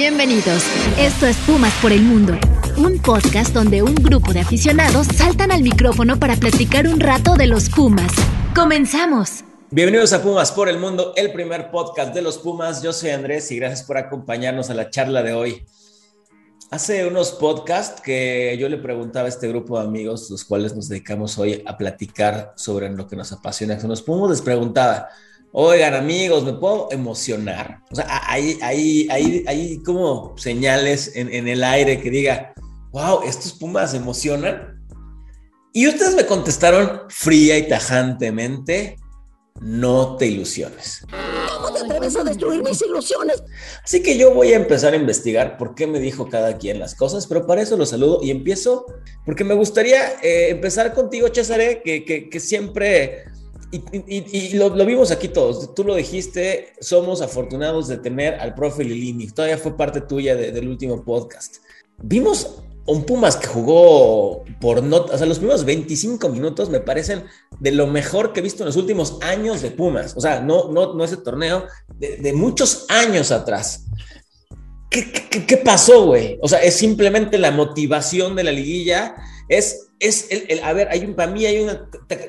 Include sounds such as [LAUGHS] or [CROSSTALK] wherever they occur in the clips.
Bienvenidos. Esto es Pumas por el Mundo, un podcast donde un grupo de aficionados saltan al micrófono para platicar un rato de los Pumas. ¡Comenzamos! Bienvenidos a Pumas por el Mundo, el primer podcast de los Pumas. Yo soy Andrés y gracias por acompañarnos a la charla de hoy. Hace unos podcasts que yo le preguntaba a este grupo de amigos, los cuales nos dedicamos hoy a platicar sobre lo que nos apasiona. Con los Pumas les preguntaba, Oigan, amigos, me puedo emocionar. O sea, hay, hay, hay, hay como señales en, en, el aire que diga, wow, estos Pumas emocionan. Y ustedes me contestaron fría y tajantemente, no te ilusiones. ¿Cómo te atreves a destruir mis ilusiones? Así que yo voy a empezar a investigar por qué me dijo cada quien las cosas, pero para eso lo saludo y empiezo porque me gustaría eh, empezar contigo, César, que, que, que siempre y, lo, vimos aquí todos, tú lo dijiste, somos afortunados de tener al profe Lilini, todavía fue parte tuya del último podcast. Vimos un Pumas que jugó por notas, o sea, los primeros 25 minutos me parecen de lo mejor que he visto en los últimos años de Pumas, o sea, no, no, no ese torneo, de, muchos años atrás. ¿Qué, qué, qué pasó, güey? O sea, es simplemente la motivación de la liguilla es, es el, a ver, hay un, para mí hay un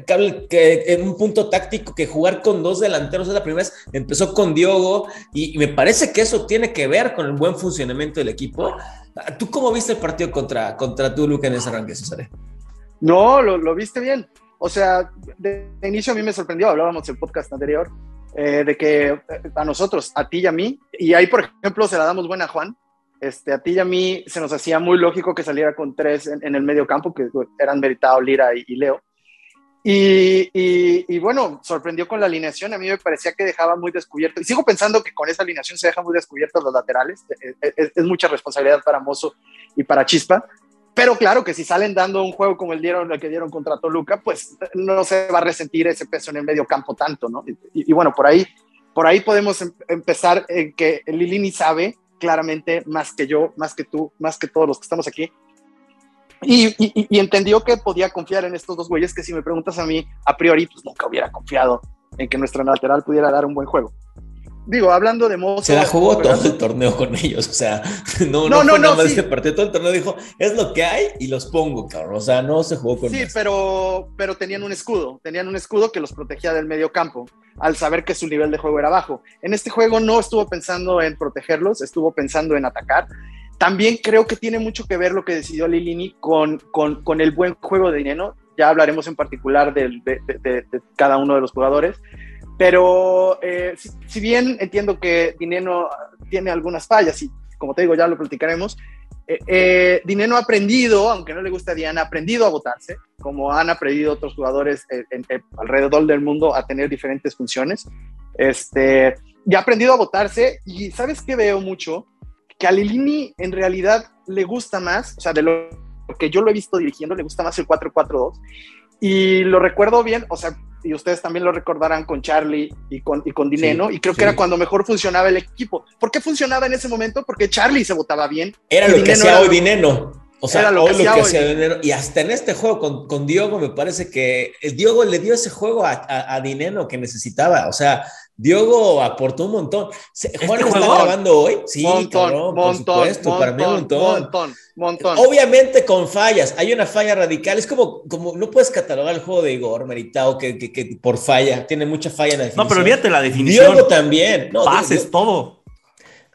cable que un punto táctico que jugar con dos delanteros es la primera vez, empezó con Diogo y, me parece que eso tiene que ver con el buen funcionamiento del equipo. ¿Tú cómo viste el partido contra, contra Toluca en ese arranque, César? No, lo, lo, viste bien. O sea, de, inicio a mí me sorprendió, hablábamos el podcast anterior, eh, de que eh, a nosotros, a ti y a mí, y ahí por ejemplo se la damos buena a Juan, este, a ti y a mí se nos hacía muy lógico que saliera con tres en, el medio campo, que eran Meritado, Lira y, Leo. Y, y, bueno, sorprendió con la alineación. A mí me parecía que dejaba muy descubierto. Y sigo pensando que con esa alineación se dejan muy descubiertos los laterales. Es, es, mucha responsabilidad para Mozo y para Chispa. Pero claro que si salen dando un juego como el, dieron, el que dieron contra Toluca, pues no se va a resentir ese peso en el medio campo tanto, ¿no? Y, bueno, por ahí, por ahí podemos em, empezar en que Lilini sabe claramente más que yo, más que tú, más que todos los que estamos aquí. Y, entendió que podía confiar en estos dos güeyes que si me preguntas a mí, a priori, pues nunca hubiera confiado en que nuestro lateral pudiera dar un buen juego digo, hablando de mozo. Se la jugó todo el torneo con ellos, o sea, [LAUGHS] no, no, no, no, no este partido, todo el torneo dijo, es lo que hay y los pongo, cabrón, o sea, no se jugó con Sí, pero, pero tenían un escudo, tenían un escudo que los protegía del medio campo, al saber que su nivel de juego era bajo. En este juego no estuvo pensando en protegerlos, estuvo pensando en atacar. También creo que tiene mucho que ver lo que decidió Lilini con, con, con el buen juego de dinero. Ya hablaremos en particular de, de, de, de cada uno de los jugadores pero eh, si, bien entiendo que Dineno tiene algunas fallas y como te digo, ya lo platicaremos, eh, eh, Dineno ha aprendido, aunque no le guste a Diana, ha aprendido a votarse, como han aprendido otros jugadores alrededor del mundo a tener diferentes funciones. Este, y ha aprendido a votarse y ¿sabes qué veo mucho? Que a Lilini en realidad le gusta más, o sea, de lo que yo lo he visto dirigiendo, le gusta más el 4-4-2. Y lo recuerdo bien, o sea, y ustedes también lo recordarán con Charlie y con, y con Dineno, y creo que era cuando mejor funcionaba el equipo. ¿Por qué funcionaba en ese momento? Porque Charlie se votaba bien. Era lo que hacía hoy Dineno. O sea, lo, que, lo que hacía Dineno. Y hasta en este juego con, con Diogo me parece que el Diogo le dio ese juego a, a, a Dineno que necesitaba. O sea, Diogo aportó un montón. ¿Este Juan está grabando hoy. Sí, montón, montón, montón, para mí un montón. Montón, Obviamente con fallas. Hay una falla radical. Es como, como no puedes catalogar el juego de Igor Meritao que, que, que por falla. Tiene mucha falla en la definición. No, pero olvídate la definición. Diogo también. No, Pases, todo.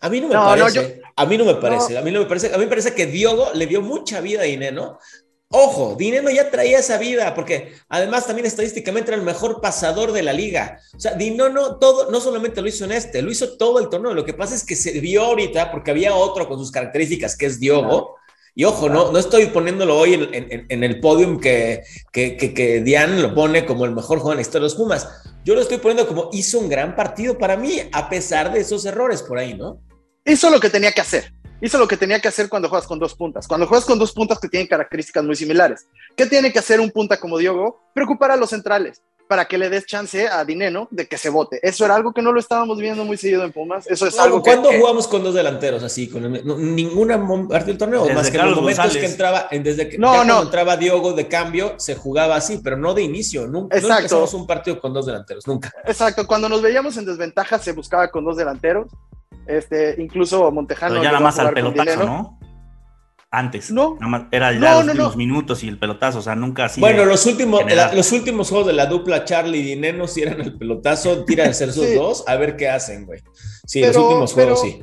A mí no me parece. A mí no me parece. A mí no me parece. A mí me parece que Diogo le dio mucha vida a Dineno. Ojo, Dineno ya traía esa vida, porque además también estadísticamente era el mejor pasador de la liga. O sea, Dineno todo, no solamente lo hizo en este, lo hizo todo el torneo. Lo que pasa es que se vio ahorita, porque había otro con sus características, que es Diogo. Y ojo, no, no estoy poniéndolo hoy en, el podium que, que, que, Diane lo pone como el mejor jugador en la historia de los Pumas. Yo lo estoy poniendo como hizo un gran partido para mí, a pesar de esos errores por ahí, ¿no? Hizo lo que tenía que hacer hizo lo que tenía que hacer cuando juegas con dos puntas. Cuando juegas con dos puntas que tienen características muy similares. ¿Qué tiene que hacer un punta como Diogo? Preocupar a los centrales para que le des chance a Dineno de que se vote. Eso era algo que no lo estábamos viendo muy seguido en Pumas. Eso es algo ¿Cuándo jugamos con dos delanteros así? Con ninguna parte del torneo, más que en los momentos que entraba, desde que no, no. entraba Diogo de cambio, se jugaba así, pero no de inicio. Nunca, Exacto. un partido con dos delanteros, nunca. Exacto, cuando nos veíamos en desventaja se buscaba con dos delanteros Este, incluso Montejano. Pero ya nada a más al pelotazo. ¿no? Antes. No. Nada más era ya No, los no, últimos no. minutos y el pelotazo, o sea, nunca así. Bueno, los últimos, la- los últimos juegos de la dupla Charlie y Dineno si eran el pelotazo, tiran [LAUGHS] ser sus Sí. dos, a ver qué hacen, güey. Sí, Pero- los últimos juegos pero- sí.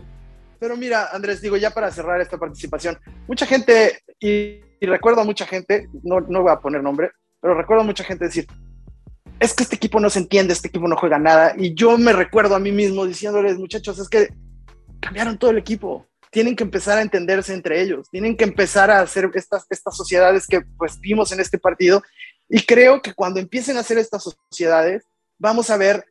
Pero mira, Andrés, digo, ya para cerrar esta participación, mucha gente, y, y recuerdo a mucha gente, no, no voy a poner nombre, pero recuerdo a mucha gente decir, es que este equipo no se entiende, este equipo no juega nada, y yo me recuerdo a mí mismo diciéndoles, muchachos, es que cambiaron todo el equipo, tienen que empezar a entenderse entre ellos, tienen que empezar a hacer estas, estas sociedades que pues vimos en este partido, y creo que cuando empiecen a hacer estas sociedades, vamos a ver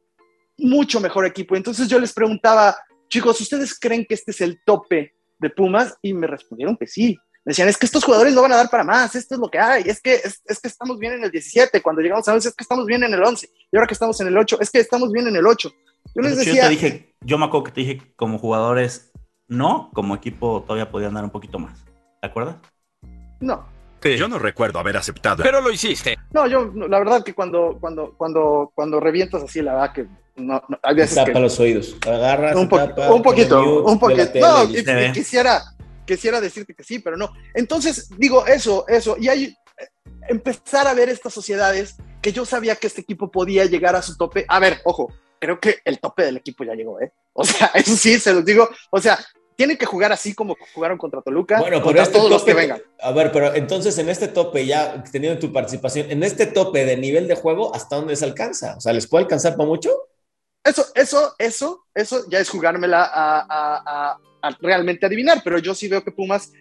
mucho mejor equipo. Entonces yo les preguntaba, chicos, ¿ustedes creen que este es el tope de Pumas? Y me respondieron que sí. Me decían, es que estos jugadores no van a dar para más, esto es lo que hay, es que, es, es que estamos bien en el 17, cuando llegamos a 11, es que estamos bien en el 11, y ahora que estamos en el 8, es que estamos bien en el 8. Yo les decía, Yo te dije, yo me acuerdo que te dije como jugadores no, como equipo todavía podían dar un poquito más. ¿Te acuerdas? no, Sí. Yo no recuerdo haber aceptado. Pero lo hiciste. no, yo, no, la verdad que cuando, cuando, cuando, cuando revientas así, la verdad que no, no hay veces Tapa que... los oídos. Agarras, un, poqui- tapa, un poquito, mute, un poquito. No, y- y quisiera, quisiera decirte que sí, pero no. Entonces, digo eso, eso. Y hay eh, empezar a ver estas sociedades que yo sabía que este equipo podía llegar a su tope. A ver, ojo, creo que el tope del equipo ya llegó, ¿eh? O sea, [LAUGHS] eso sí, se los digo. O sea, tienen que jugar así como jugaron contra Toluca, Bueno, pero contra este todos los que vengan. a ver, pero entonces en este tope, ya teniendo tu participación, en este tope de nivel de juego, ¿hasta dónde se alcanza? O sea, ¿les puede alcanzar para mucho? Eso, eso, eso, eso ya es jugármela a, a- a- a realmente adivinar, pero yo sí veo que Pumas,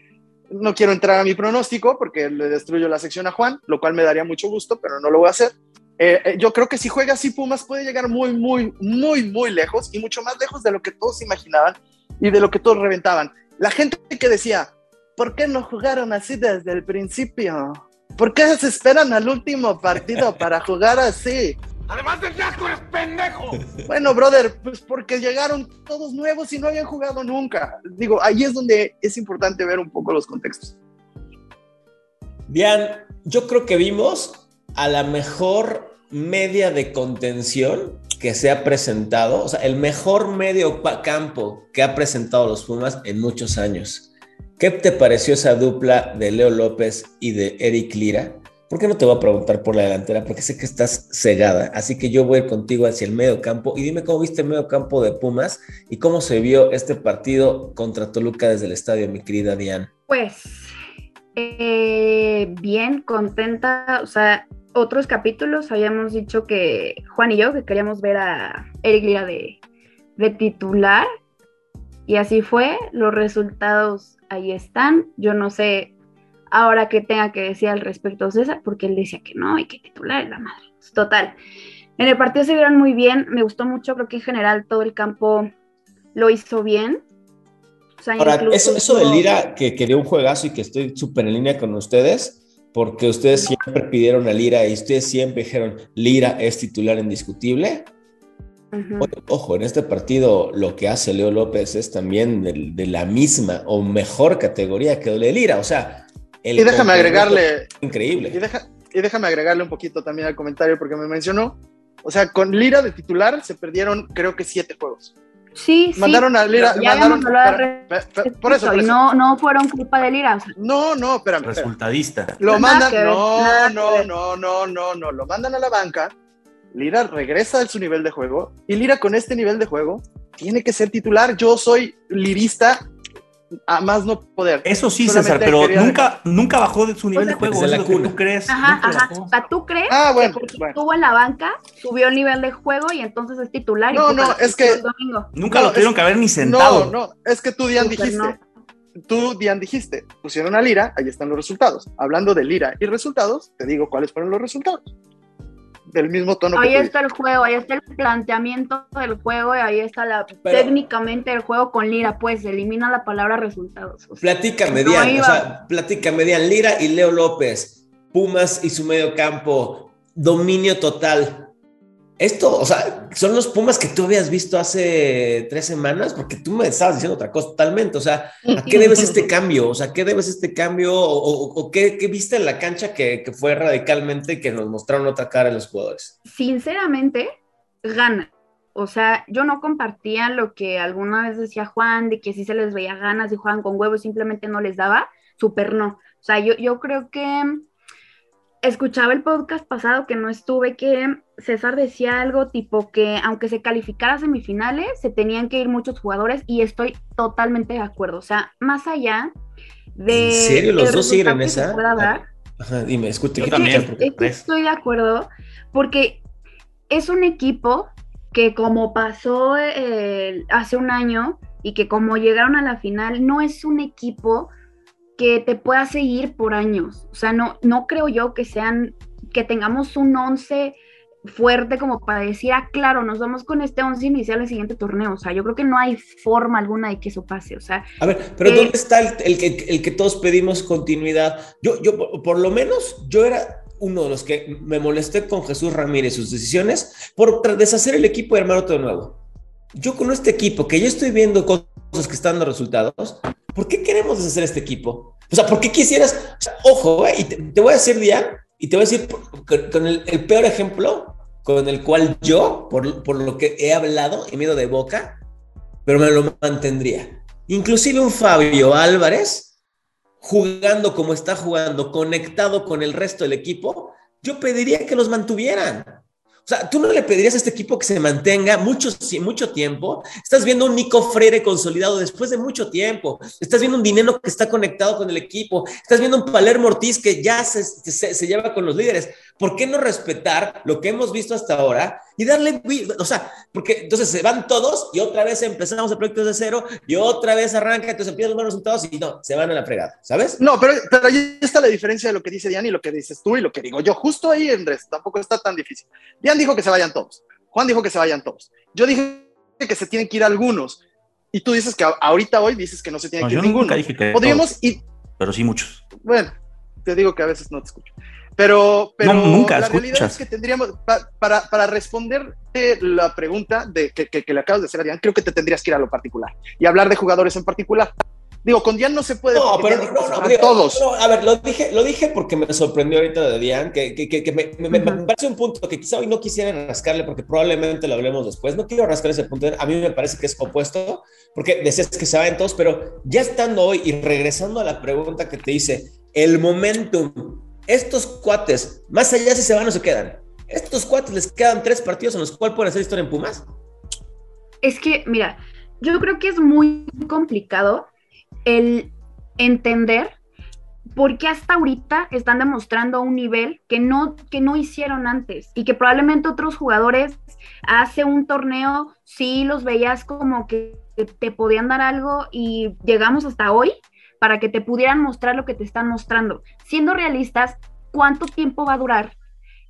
no quiero entrar a mi pronóstico porque le destruyo la sección a Juan, lo cual me daría mucho gusto, pero no lo voy a hacer. Eh, eh, yo creo que si juega así, Pumas puede llegar muy, muy, muy, muy lejos y mucho más lejos de lo que todos imaginaban y de lo que todos reventaban. La gente que decía, ¿por qué no jugaron así desde el principio? ¿Por qué se esperan al último partido [LAUGHS] para jugar así? Además de asco, eres pendejo. Bueno, brother, pues porque llegaron todos nuevos y no habían jugado nunca. Digo, ahí es donde es importante ver un poco los contextos. Dian, yo creo que vimos a la mejor media de contención que se ha presentado, o sea, el mejor medio campo que ha presentado los Pumas en muchos años. ¿Qué te pareció esa dupla de Leo López y de Eric Lira? ¿Por qué no te voy a preguntar por la delantera? Porque sé que estás cegada, así que yo voy contigo hacia el medio campo y dime cómo viste el medio campo de Pumas y cómo se vio este partido contra Toluca desde el estadio, mi querida Dian. Pues eh, bien, contenta. O sea, otros capítulos habíamos dicho que Juan y yo que queríamos ver a Eric Lira de, de titular. Y así fue. Los resultados ahí están. Yo no sé ahora qué tenga que decir al respecto César, porque él decía que no y que titular es la madre. Total. En el partido se vieron muy bien. Me gustó mucho. Creo que en general todo el campo lo hizo bien. O sea, Ahora, eso, eso de Lira, que quería un juegazo y que estoy súper en línea con ustedes, porque ustedes siempre pidieron a Lira y ustedes siempre dijeron, Lira es titular indiscutible. Ujú. Oye, Ojo, en este partido lo que hace Leo López es también de, de la misma o mejor categoría que de Lira. O sea, el Y déjame agregarle, es increíble. y, deja- y déjame agregarle un poquito también al comentario porque me mencionó. O sea, con Lira de titular se perdieron creo que siete juegos. Sí, sí. Mandaron a Lira, Ya mandaron, para- por eso, por y eso. no, no fueron culpa de Lira. O sea, No, no, espérame. Resultadista. Lo Nada mandan, ver, no, no, no, no, no, no, lo mandan a la banca. Lira regresa a su nivel de juego y Lira con este nivel de juego tiene que ser titular. Yo soy lirista a más no poder. Eso sí, Solamente César, pero nunca, nunca bajó de su nivel sea, de juego. es lo que tú crees. ajá, ajá. bajó. O sea, ¿tú crees Ah, bueno, que porque bueno. estuvo en la banca, subió el nivel de juego y entonces es titular? y No, puta, no, es que- el domingo? Nunca No, lo tuvieron es- que haber ni sentado. No, no, es que tú, Dian, dijiste. Tú, Dian, dijiste, pusieron a Lira, ahí están los resultados. Hablando de Lira y resultados, te digo cuáles fueron los resultados. Del mismo tono Ahí que tú está el juego, ahí está el planteamiento del juego y ahí está la Pero- técnicamente el juego con Lira, pues elimina la palabra resultados. o sea, Platícame, No Dian, o sea, platícame, Dian, Lira y Leo López, Pumas y su medio campo, dominio total. Esto, o sea, son los Pumas que tú habías visto hace tres semanas, porque tú me estabas diciendo otra cosa totalmente. O sea, ¿a qué debes este [LAUGHS] cambio? O sea, ¿qué debes este cambio? ¿O, o- o qué, qué viste en la cancha que, que fue radicalmente que nos mostraron otra cara a los jugadores? sinceramente, gana. O sea, yo no compartía lo que alguna vez decía Juan, de que si se les veía ganas y juegan con huevos, simplemente no les daba, súper no. O sea, yo, yo creo que escuchaba el podcast pasado que no estuve, que César decía algo tipo que aunque se calificara a semifinales, se tenían que ir muchos jugadores y estoy totalmente de acuerdo. O sea, más allá de... ¿En serio? ¿Los dos siguen se esa? dar, Ajá, dime, escucha. Yo es que- también, es- porque es que tres. estoy de acuerdo porque es un equipo que como pasó eh, hace un año y que como llegaron a la final, no es un equipo que te pueda seguir por años. O sea, no, no creo yo que sean, que tengamos un 11 fuerte como para decir, ah, claro, nos vamos con este 11 inicial el siguiente torneo. O sea, yo creo que no hay forma alguna de que eso pase. O sea, A ver, pero Eh, ¿dónde está el, el que, el que todos pedimos continuidad? Yo, yo, por- por lo menos, yo era uno de los que me molesté con Jesús Ramírez sus decisiones por deshacer el equipo y armar otro nuevo. Yo con este equipo, que yo estoy viendo cosas que están dando resultados, ¿por qué queremos deshacer este equipo? O sea, ¿por qué quisieras? o sea, ojo, eh, y te, te voy a decir, Dian, y te voy a decir con, con el, el peor ejemplo con el cual yo, por, por lo que he hablado he ido de boca, pero me lo mantendría. Inclusive un Fabio Álvarez jugando como está jugando, conectado con el resto del equipo, yo pediría que los mantuvieran. O sea, tú no le pedirías a este equipo que se mantenga mucho, mucho tiempo. Estás viendo un Nico Freire consolidado después de mucho tiempo. Estás viendo un Dineno que está conectado con el equipo. Estás viendo un Palermo Ortiz que ya se, se lleva con los líderes. ¿Por qué no respetar lo que hemos visto hasta ahora y darle, o sea, porque entonces se van todos y otra vez empezamos el proyecto de cero y otra vez arranca, entonces empiezan los buenos resultados y no, se van a la fregada, ¿sabes? No, pero, pero ahí está la diferencia de lo que dice Diane y lo que dices tú y lo que digo yo. Justo ahí, Andrés, tampoco está tan difícil. Diane dijo que se vayan todos. Juan dijo que se vayan todos. Yo dije que se tienen que ir algunos. Y tú dices que ahorita hoy dices que no se tienen No, que ir yo ninguno. nunca dije que Podríamos todos, ir. Pero sí muchos. Bueno, te digo que a veces no te escucho. Pero, pero No, nunca la realidad escuchas. es que tendríamos, pa- para, para responderte la pregunta de, que, que- que le acabas de hacer a Diane, creo que te tendrías que ir a lo particular y hablar de jugadores en particular. Digo, con Diane no se puede. No, pero no, no, digo, todos. no, a ver, lo dije, lo dije porque me sorprendió ahorita de Diane, que, que, que, que me, me- me Ujú. parece un punto que quizá hoy no quisiera rascarle porque probablemente lo hablemos después. No quiero rascar ese punto, a mí me parece que es opuesto, porque decías que se vayan todos, pero ya estando hoy y regresando a la pregunta que te hice, el momentum, estos cuates, más allá si se van o se quedan, estos cuates les quedan tres partidos en los cuales pueden hacer historia en Pumas. Es que, mira, yo creo que es muy complicado el entender por qué hasta ahorita están demostrando un nivel que no, que no hicieron antes y que probablemente otros jugadores hace un torneo sí los veías como que te podían dar algo y llegamos hasta hoy para que te pudieran mostrar lo que te están mostrando. Siendo realistas, ¿cuánto tiempo va a durar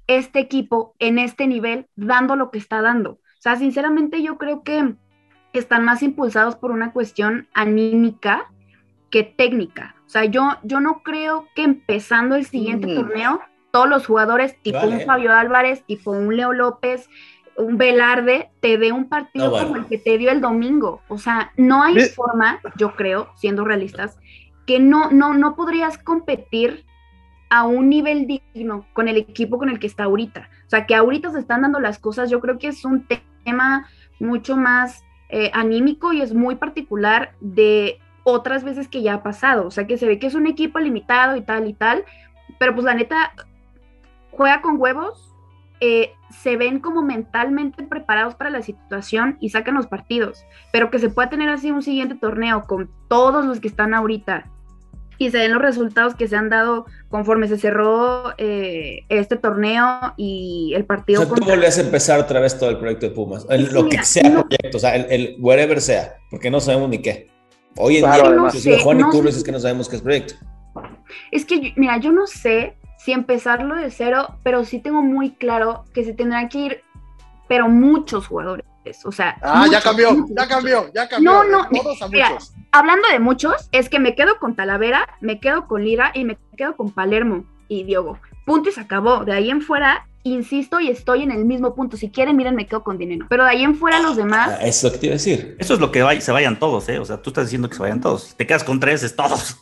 este equipo en este nivel dando lo que está dando? O sea, sinceramente yo creo que están más impulsados por una cuestión anímica que técnica. O sea, yo, yo no creo que empezando el siguiente Mm. torneo, todos los jugadores, tipo Vale. un Fabio Álvarez, tipo un Leo López, un Velarde, te dé un partido No, bueno. como el que te dio el domingo. O sea, no hay forma, yo creo, siendo realistas, que no, no, no podrías competir a un nivel digno con el equipo con el que está ahorita. O sea, que ahorita se están dando las cosas, yo creo que es un tema mucho más eh, anímico y es muy particular de otras veces que ya ha pasado. O sea, que se ve que es un equipo limitado y tal y tal, pero pues la neta juega con huevos, eh, se ven como mentalmente preparados para la situación y sacan los partidos, pero que se pueda tener así un siguiente torneo con todos los que están ahorita y se den los resultados que se han dado conforme se cerró eh, este torneo y el O partido sea, tú volvías a empezar otra vez todo el proyecto de Pumas, el- Sí, lo mira, que sea no- proyecto, o sea, el, el wherever sea, porque no sabemos ni qué. Hoy en Claro, día, No sé, Juan y no tú sé. lo dices que no sabemos qué es proyecto. Es que, mira, yo no sé si empezarlo de cero, pero sí tengo muy claro que se tendrán que ir, pero muchos jugadores. O sea, Ah, ya cambió, muchos, ya cambió, ya cambió. No, de no, todos a mira, muchos. Hablando de muchos, es que me quedo con Talavera, me quedo con Lira y me quedo con Palermo y Diogo. Punto y se acabó. De ahí en fuera, insisto y estoy en el mismo punto. Si quieren, miren, me quedo con dinero. Pero de ahí en fuera, los demás, Ah, eso es lo que te iba a decir. Eso es lo que vay- se vayan todos, ¿eh? O sea, tú estás diciendo que se vayan todos. Si te quedas con tres, es todos.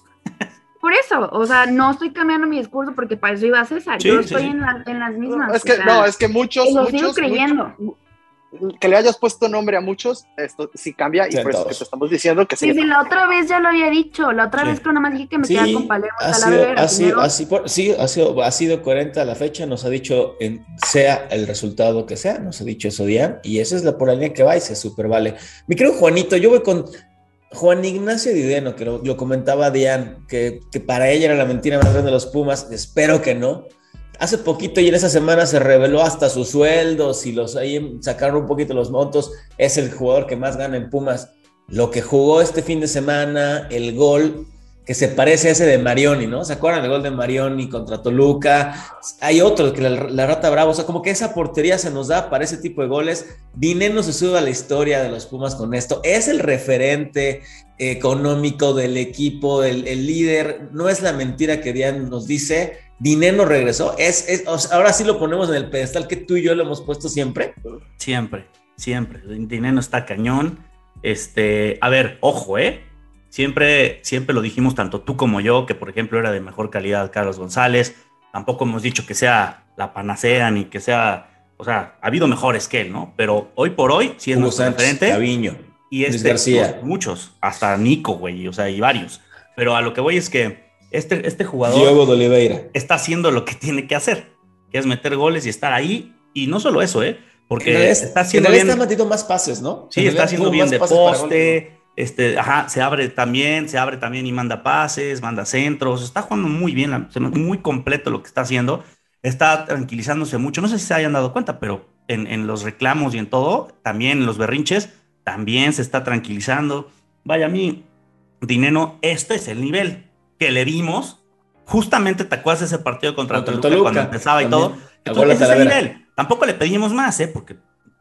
Por eso, o sea, no estoy cambiando mi discurso porque para eso iba César. Sí, Yo sí, estoy sí. En, la- en las mismas. No, es o que, sea, no, es que muchos, y lo muchos, sigo creyendo. muchos- que le hayas puesto nombre a muchos, esto sí cambia y por eso que te estamos diciendo que Sí, sí. sí, la otra vez ya lo había dicho. La otra Sí. vez que nomás dije que me Sí, quedaba con Palermo ha sido, ha sido, ha sido- por- sí, ha sido, ha sido coherente a la fecha, nos ha dicho, en- sea el resultado que sea, nos ha dicho eso Dian, y esa es la por la línea que va y se super vale. Mi querido Juanito, yo voy con Juan Ignacio Dideno, que lo, comentaba Dian, que, que para ella era la mentira más grande de los Pumas, espero que no. Hace poquito y en esa semana se reveló hasta sus sueldos y los ahí sacaron un poquito los montos. Es el jugador que más gana en Pumas. Lo que jugó este fin de semana, el gol que se parece a ese de Marioni, ¿no? ¿Se acuerdan del gol de Marioni contra Toluca? Hay otro, que la, Rata Bravo, o sea, como que esa portería se nos da para ese tipo de goles. Dineno se sube a la historia de los Pumas con esto. Es el referente económico del equipo, el, el líder. No es la mentira que Dian nos dice. Dineno regresó. Es, es- ahora sí lo ponemos en el pedestal que tú y yo lo hemos puesto siempre. Siempre, siempre. Dinero está cañón. Este, a ver, ojo, ¿eh? Siempre, siempre lo dijimos tanto tú como yo, que por ejemplo era de mejor calidad Carlos González. Tampoco hemos dicho que sea la panacea ni que sea, o sea, ha habido mejores que él, ¿no? Pero hoy por hoy sí es Hugo nuestro Sánchez, referente. Gaviño. Y Luis este, García. muchos, hasta Nico, güey, o sea, y varios. Pero a lo que voy es que este, este jugador Diogo de Oliveira. está haciendo lo que tiene que hacer, que es meter goles y estar ahí. Y no solo eso, ¿eh? Porque En realidad- está en haciendo realidad bien. está metiendo más pases, ¿no? Sí, En está haciendo bien de poste. Este, ajá, se abre también, se abre también y manda pases, manda centros. Está jugando muy bien, muy completo lo que está haciendo. Está tranquilizándose mucho. No sé si se hayan dado cuenta, pero en, en los reclamos y en todo, también en los berrinches, también se está tranquilizando. Vaya, a mí, Dineno, este es el nivel que le dimos. Justamente te acuerdas de ese partido contra, Contra Toluca, Toluca, cuando empezaba y también. todo. A Entonces, ese es el nivel. Tampoco le pedimos más, ¿eh? Porque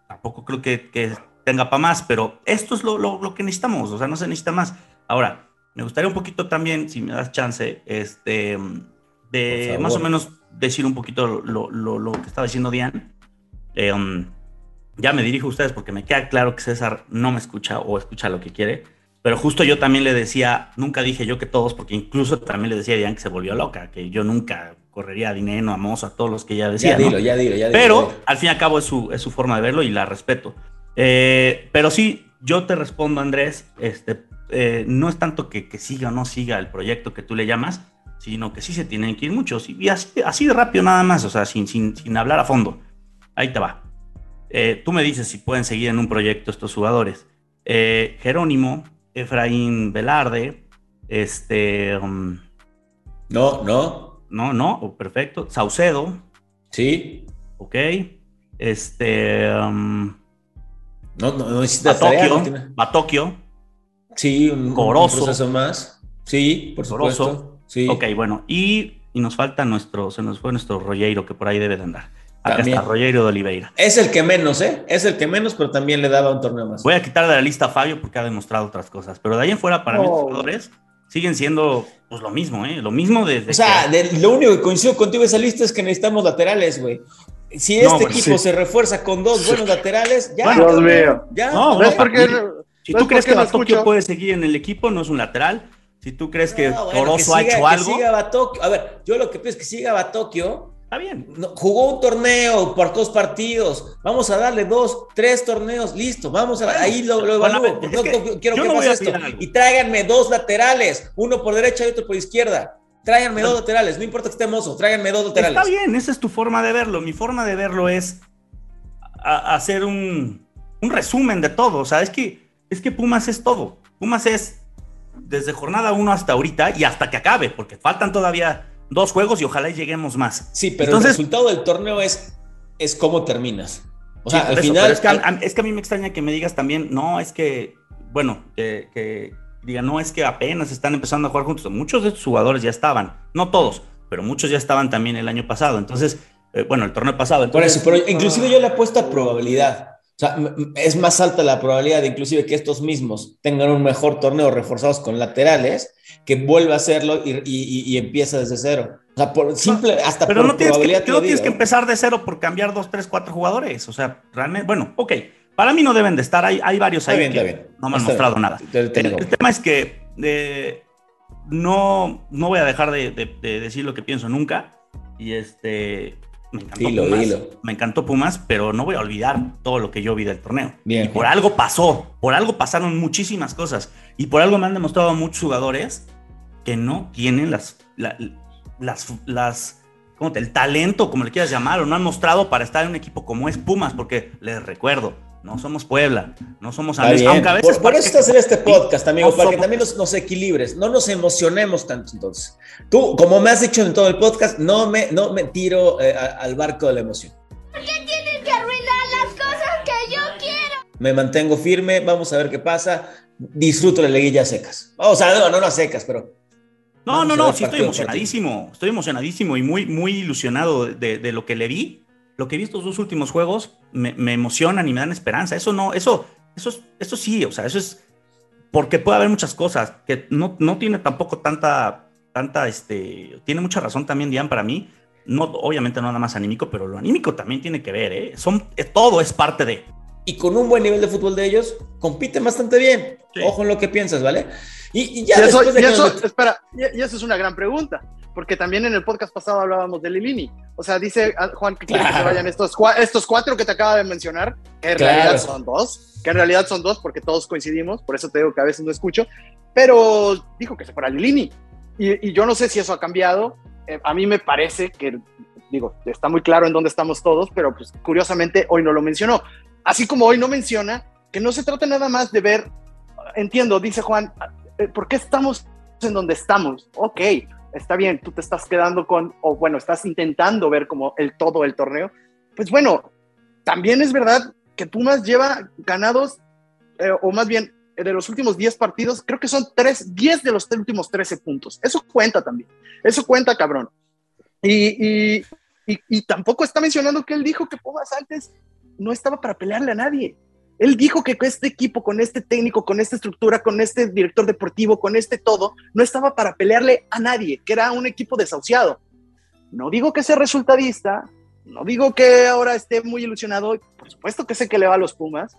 tampoco creo que, que tenga para más, pero esto es lo, lo- lo que necesitamos, o sea, no se necesita más. Ahora, me gustaría un poquito también, si me das chance, este, de más o menos decir un poquito lo, lo- lo que estaba diciendo Diane. Eh, um, ya me dirijo a ustedes porque me queda claro que César no me escucha o escucha lo que quiere, pero justo yo también le decía, nunca dije yo que todos, porque incluso también le decía a Diane que se volvió loca, que yo nunca correría a Dineno, a Mozo, a todos los que ella decía. Ya ¿no? ya dilo, ya dilo. Pero ya dilo. al fin y al cabo es su, es su forma de verlo y la respeto. Eh, pero sí, yo te respondo, Andrés, este, eh, no es tanto que, que siga o no siga el proyecto que tú le llamas, sino que sí se tienen que ir muchos. Y, así, así de rápido nada más, o sea, sin, sin, sin hablar a fondo. Ahí te va. Eh, tú me dices si pueden seguir en un proyecto estos jugadores. Eh, Jerónimo, Efraín Velarde, este... um, No, no. no, no, oh, perfecto. Saucedo, Sí. ok. Este... um, No, no, no hiciste la tarea. Batokio, no tiene- Batokio, Sí, un, proceso más. Sí, por Corozo. supuesto. Sí. Ok, bueno, y, y nos falta nuestro, se nos fue nuestro Rollero que por ahí debe de andar. Acá También. está, Rollero de Oliveira. Es el que menos, ¿eh? Es el que menos, pero también le daba un torneo más. Voy a quitar de la lista a Fabio porque ha demostrado otras cosas, pero de ahí en fuera para mí los Oh. jugadores siguen siendo pues lo mismo, ¿eh? Lo mismo desde o sea, que- de- lo único que coincido contigo esa lista es que necesitamos laterales, güey. Si este No, bueno, equipo sí. se refuerza con dos buenos laterales, ya. Bueno, Dios cabrón, mío. Ya. No, No es no, porque. si no tú es crees que no Batokio puede seguir en el equipo, no es un lateral. Si tú crees que No, bueno, Corozo que ha hecho que algo, siga Batokio. A ver, yo lo que pido es que siga Batokio. está bien. No, jugó un torneo por dos partidos. Vamos a darle dos, tres torneos, listo. Vamos a ahí lo, lo bueno, evalúo. es No, que no, quiero yo que no pase esto. algo. Y tráiganme dos laterales, uno por derecha y otro por izquierda. Tráiganme dos laterales, no importa que esté mozo, tráiganme dos laterales. Está bien, esa es tu forma de verlo. Mi forma de verlo es a- hacer un, un resumen de todo. O sea, es que, es que Pumas es todo. Pumas es desde jornada 1 hasta ahorita y hasta que acabe, porque faltan todavía dos juegos y ojalá lleguemos más. Sí, pero Entonces- el resultado del torneo es, es cómo terminas. O sea, Sí, al eso, final. es, que a, a- es que a mí me extraña que me digas también, no, es que, bueno, que, que diga, no, es que apenas están empezando a jugar juntos. Muchos de estos jugadores ya estaban, no todos, pero muchos ya estaban también el año pasado. Entonces, eh, bueno, el torneo pasado. Por Entonces, eso, pero inclusive yo le apuesto a probabilidad. O sea, es más alta la probabilidad de inclusive que estos mismos tengan un mejor torneo reforzados con laterales, que vuelva a hacerlo y, y- empieza desde cero. O sea, por simple, hasta Pero por no tienes, que, probabilidad no tienes digo, que empezar de cero por cambiar dos, tres, cuatro jugadores. O sea, realmente, bueno, ok. Para mí no deben de estar. Hay, hay varios ahí bien, que bien. no me han Está mostrado bien. nada. Te- te El, el tema es que eh, no, no voy a dejar de, de- de decir lo que pienso nunca. Y este me encantó Pumas, me encantó Pumas, pero no voy a olvidar todo lo que yo vi del torneo. Bien, y por algo pasó, por algo pasaron muchísimas cosas y por algo me han demostrado muchos jugadores que no tienen las, las, las, ¿cómo te, el talento, como le quieras llamar, o no han mostrado para estar en un equipo como es Pumas, porque les recuerdo, no somos Puebla, no somos Aunque a veces por, eso estás en este podcast, amigo, para que también nos, equilibres, no nos emocionemos tanto entonces. Tú, como me has dicho en todo el podcast, no me, no me tiro eh, al barco de la emoción. ¿Por qué tienes que arruinar las cosas que yo quiero? Me mantengo firme, vamos a ver qué pasa. Disfruto la liguilla secas. O sea, no, no, no secas, pero no, no, no, sí estoy emocionadísimo, estoy emocionadísimo y muy, muy ilusionado de, de, lo que le vi lo que he visto estos dos últimos juegos me, emocionan y me dan esperanza. Eso no, eso, eso, eso sí, o sea, eso es porque puede haber muchas cosas que no, no tiene tampoco tanta, tanta, este, tiene mucha razón también, Diane, para mí. No, obviamente no nada más anímico, pero lo anímico también tiene que ver, ¿eh? Son, eh, todo es parte de. Y con un buen nivel de fútbol de ellos, compiten bastante bien. Ojo en lo que piensas, ¿vale? Y, ya después de eso, espera, y, eso es una gran pregunta porque también en el podcast pasado hablábamos de Lilini. O sea, dice ah, Juan que quiere que se vayan estos, estos cuatro que te acaba de mencionar, que en realidad son dos, que en realidad son dos porque todos coincidimos, por eso te digo que a veces no escucho, pero dijo que se fuera Lilini. Y, y yo no sé si eso ha cambiado. Eh, a mí me parece que, digo, está muy claro en dónde estamos todos, pero pues curiosamente hoy no lo mencionó. Así como hoy no menciona que no se trata nada más de ver, entiendo, dice Juan, ¿por qué estamos en donde estamos? Ok, está bien, tú te estás quedando con, o bueno, estás intentando ver como el todo el torneo, pues bueno, también es verdad que Pumas lleva ganados, eh, o más bien de los últimos 10 partidos, creo que son 3, 10 de los últimos 13 puntos. Eso cuenta también, eso cuenta, cabrón. Y, y, y tampoco está mencionando que él dijo que Pumas antes no estaba para pelearle a nadie. Él dijo que este equipo, con este técnico, con esta estructura, con este director deportivo, con este todo, no estaba para pelearle a nadie, que era un equipo desahuciado. No digo que sea resultadista, no digo que ahora esté muy ilusionado, por supuesto que sé que le va a los Pumas,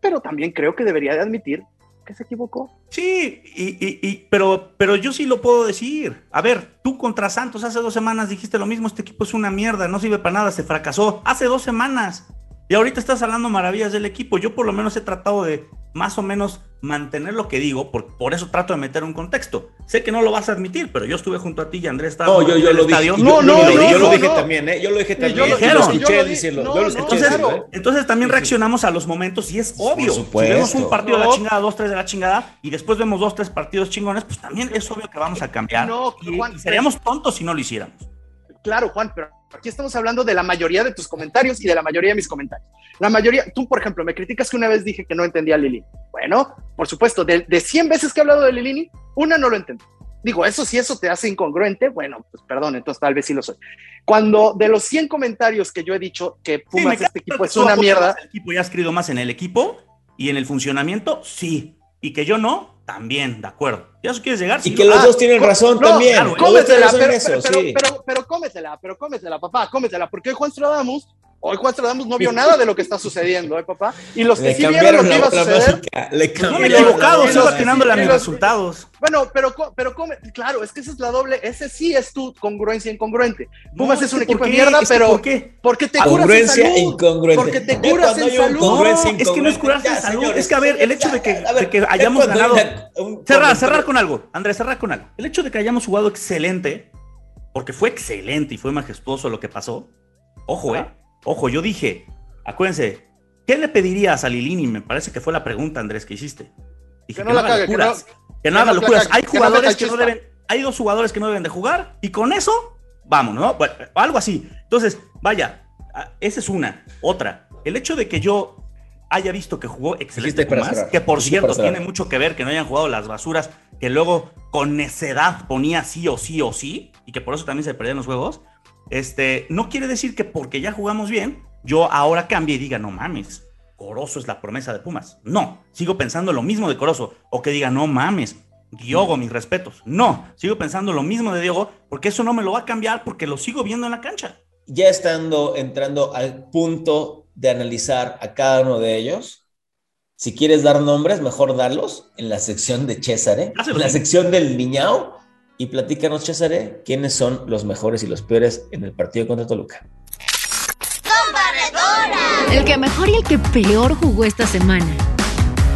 pero también creo que debería de admitir que se equivocó. Sí, y, pero, pero yo sí lo puedo decir. A ver, tú contra Santos hace dos semanas dijiste lo mismo, este equipo es una mierda, no sirve para nada, se fracasó. Hace dos semanas. Y ahorita estás hablando maravillas del equipo. Yo por lo menos he tratado de más o menos mantener lo que digo, por, por eso trato de meter un contexto. Sé que no lo vas a admitir, pero yo estuve junto a ti y Andrés estaba no, yo, yo lo estadio. Dije, no, no, yo, yo, lo dije también, ¿eh? Yo lo dije también. Yo, lo escuché decirlo. entonces, ¿eh? entonces también reaccionamos a los momentos y es obvio. Si vemos un partido de la chingada, dos, tres de la chingada, y después vemos dos, tres partidos chingones, pues también es obvio que vamos a cambiar. y seríamos tontos si no lo hiciéramos. Claro, Juan, pero aquí estamos hablando de la mayoría de tus comentarios y de la mayoría de mis comentarios. La mayoría, tú, por ejemplo, me criticas que una vez dije que no entendía a Lilini. Bueno, por supuesto, de, de 100 veces que he hablado de Lilini, una no lo entendí. Digo, eso si eso te hace incongruente, bueno, pues perdón, entonces tal vez sí lo soy. Cuando de los 100 comentarios que yo he dicho que Pumas, este equipo es una mierda. El equipo ya has escrito más en el equipo y en el funcionamiento, sí. Y que yo no, también, de acuerdo. ¿Ya eso quieres llegar? y que los dos tienen razón también. Claro, cómetela, pero, pero, pero, pero, cómetela, pero cómetela, papá, cómetela, porque Juan Stradamus Hoy Juan Stradamus no vio nada de lo que está sucediendo, ¿eh, papá? Y los que sí vieron lo que iba a suceder. Le no me he equivocado, sigo atinándole a mis resultados. Bueno, pero, pero claro, es que esa es la doble, ese sí es tu congruencia incongruente. Pumas es un equipo de mierda, pero. ¿Por qué? Porque te curas en salud. incongruente. Porque te curas en salud. es que no es curarse en salud. Es que, a ver, el hecho de que, de que hayamos ganado. Cerrar, cerrar con algo. Andrés, cerrar con algo. El hecho de que hayamos jugado excelente, porque fue excelente y fue majestuoso lo que pasó. Ojo, ¿eh? Ojo, yo dije, acuérdense, ¿qué le pedirías a Lilini? Me parece que fue la pregunta, Andrés, que hiciste. Dije, que, no, haga locuras. Que no, haga locuras. Hay jugadores que no deben, hay dos jugadores que no deben de jugar y con eso, vamos, ¿no? Bueno, algo así. Entonces, vaya, esa es una. Otra, el hecho de que yo haya visto que jugó excelente más, que por cierto tiene mucho que ver que no hayan jugado las basuras que luego con necedad ponía sí o sí o sí y que por eso también se perdían los juegos. Este, no quiere decir que porque ya jugamos bien, yo ahora cambie y diga, no mames, Corozo es la promesa de Pumas. No, sigo pensando lo mismo de Corozo. O que diga, no mames, Diogo, mis respetos. No, sigo pensando lo mismo de Diogo, porque eso no me lo va a cambiar porque lo sigo viendo en la cancha. Ya estando entrando al punto de analizar a cada uno de ellos, si quieres dar nombres, mejor darlos en la sección de César, ¿eh? en la sección del Niñao y platícanos, César, quiénes son los mejores y los peores en el partido contra Toluca. El que mejor y el que peor jugó esta semana.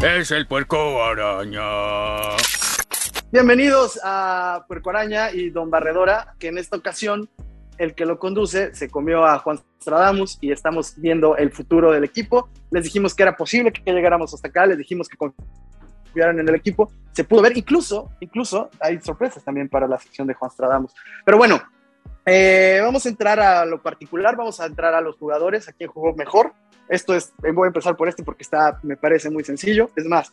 Es el puerco araña. Bienvenidos a Puerco Araña y Don Barredora, que en esta ocasión el que lo conduce se comió a Juan Stradamus y estamos viendo el futuro del equipo. Les dijimos que era posible que llegáramos hasta acá, les dijimos que confiaran en el equipo. Se pudo ver, incluso, incluso hay sorpresas también para la sección de Juan Stradamus. Pero bueno, eh, vamos a entrar a lo particular, vamos a entrar a los jugadores, a quién jugó mejor. Esto es, eh, voy a empezar por este porque está, me parece muy sencillo. Es más,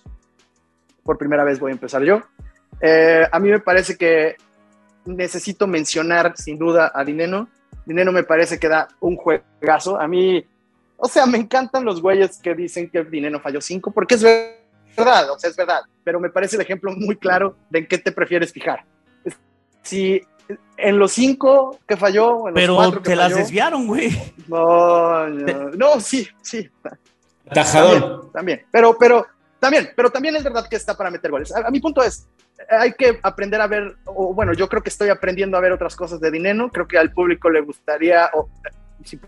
por primera vez voy a empezar yo. Eh, a mí me parece que necesito mencionar sin duda a Dineno. Dineno me parece que da un juegazo. A mí, o sea, me encantan los güeyes que dicen que Dineno falló cinco, porque es verdad, o sea, es verdad. Pero me parece el ejemplo muy claro de en qué te prefieres fijar. Si en los cinco que falló, en los Pero cuatro que te las falló- desviaron, güey. No, no, no, sí, sí. Tajador. También, también. Pero, pero, también, pero también es verdad que está para meter goles. A, a mi punto es, hay que aprender a ver, o bueno, yo creo que estoy aprendiendo a ver otras cosas de Dineno. Creo que al público le gustaría, o si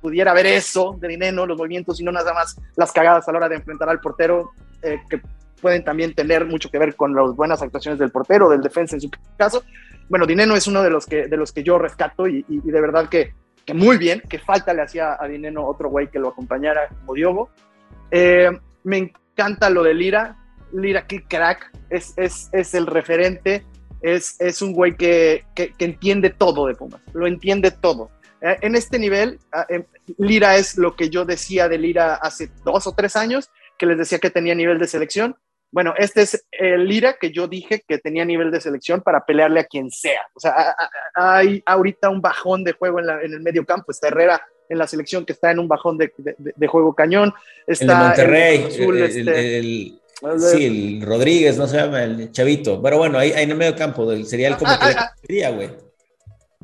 pudiera ver eso de Dineno, los movimientos y no nada más las cagadas a la hora de enfrentar al portero, eh, que pueden también tener mucho que ver con las buenas actuaciones del portero, del defensa en su caso. Bueno, Dineno es uno de los que, de los que yo rescato y, de verdad que, que muy bien, que falta le hacía a Dineno otro güey que lo acompañara como Diogo. Eh, me encanta lo de Lira. Lira, qué crack. Es, es, es el referente. Es, es un güey que, que, que entiende todo de Pumas. Lo entiende todo. Eh, en este nivel, ah, Lira es lo que yo decía de Lira hace dos o tres años, que les decía que tenía nivel de selección. Bueno, este es el Lira que yo dije que tenía nivel de selección para pelearle a quien sea. O sea, hay ahorita un bajón de juego en, la- en el medio campo. Está Herrera en la selección que está en un bajón de, de- de juego cañón. El de Está Monterrey, Azul, el, este, el- el- sí, el Rodríguez, no se llama, el Chavito. Pero bueno, ahí, ahí en el medio campo sería el como Ah, que ah, güey.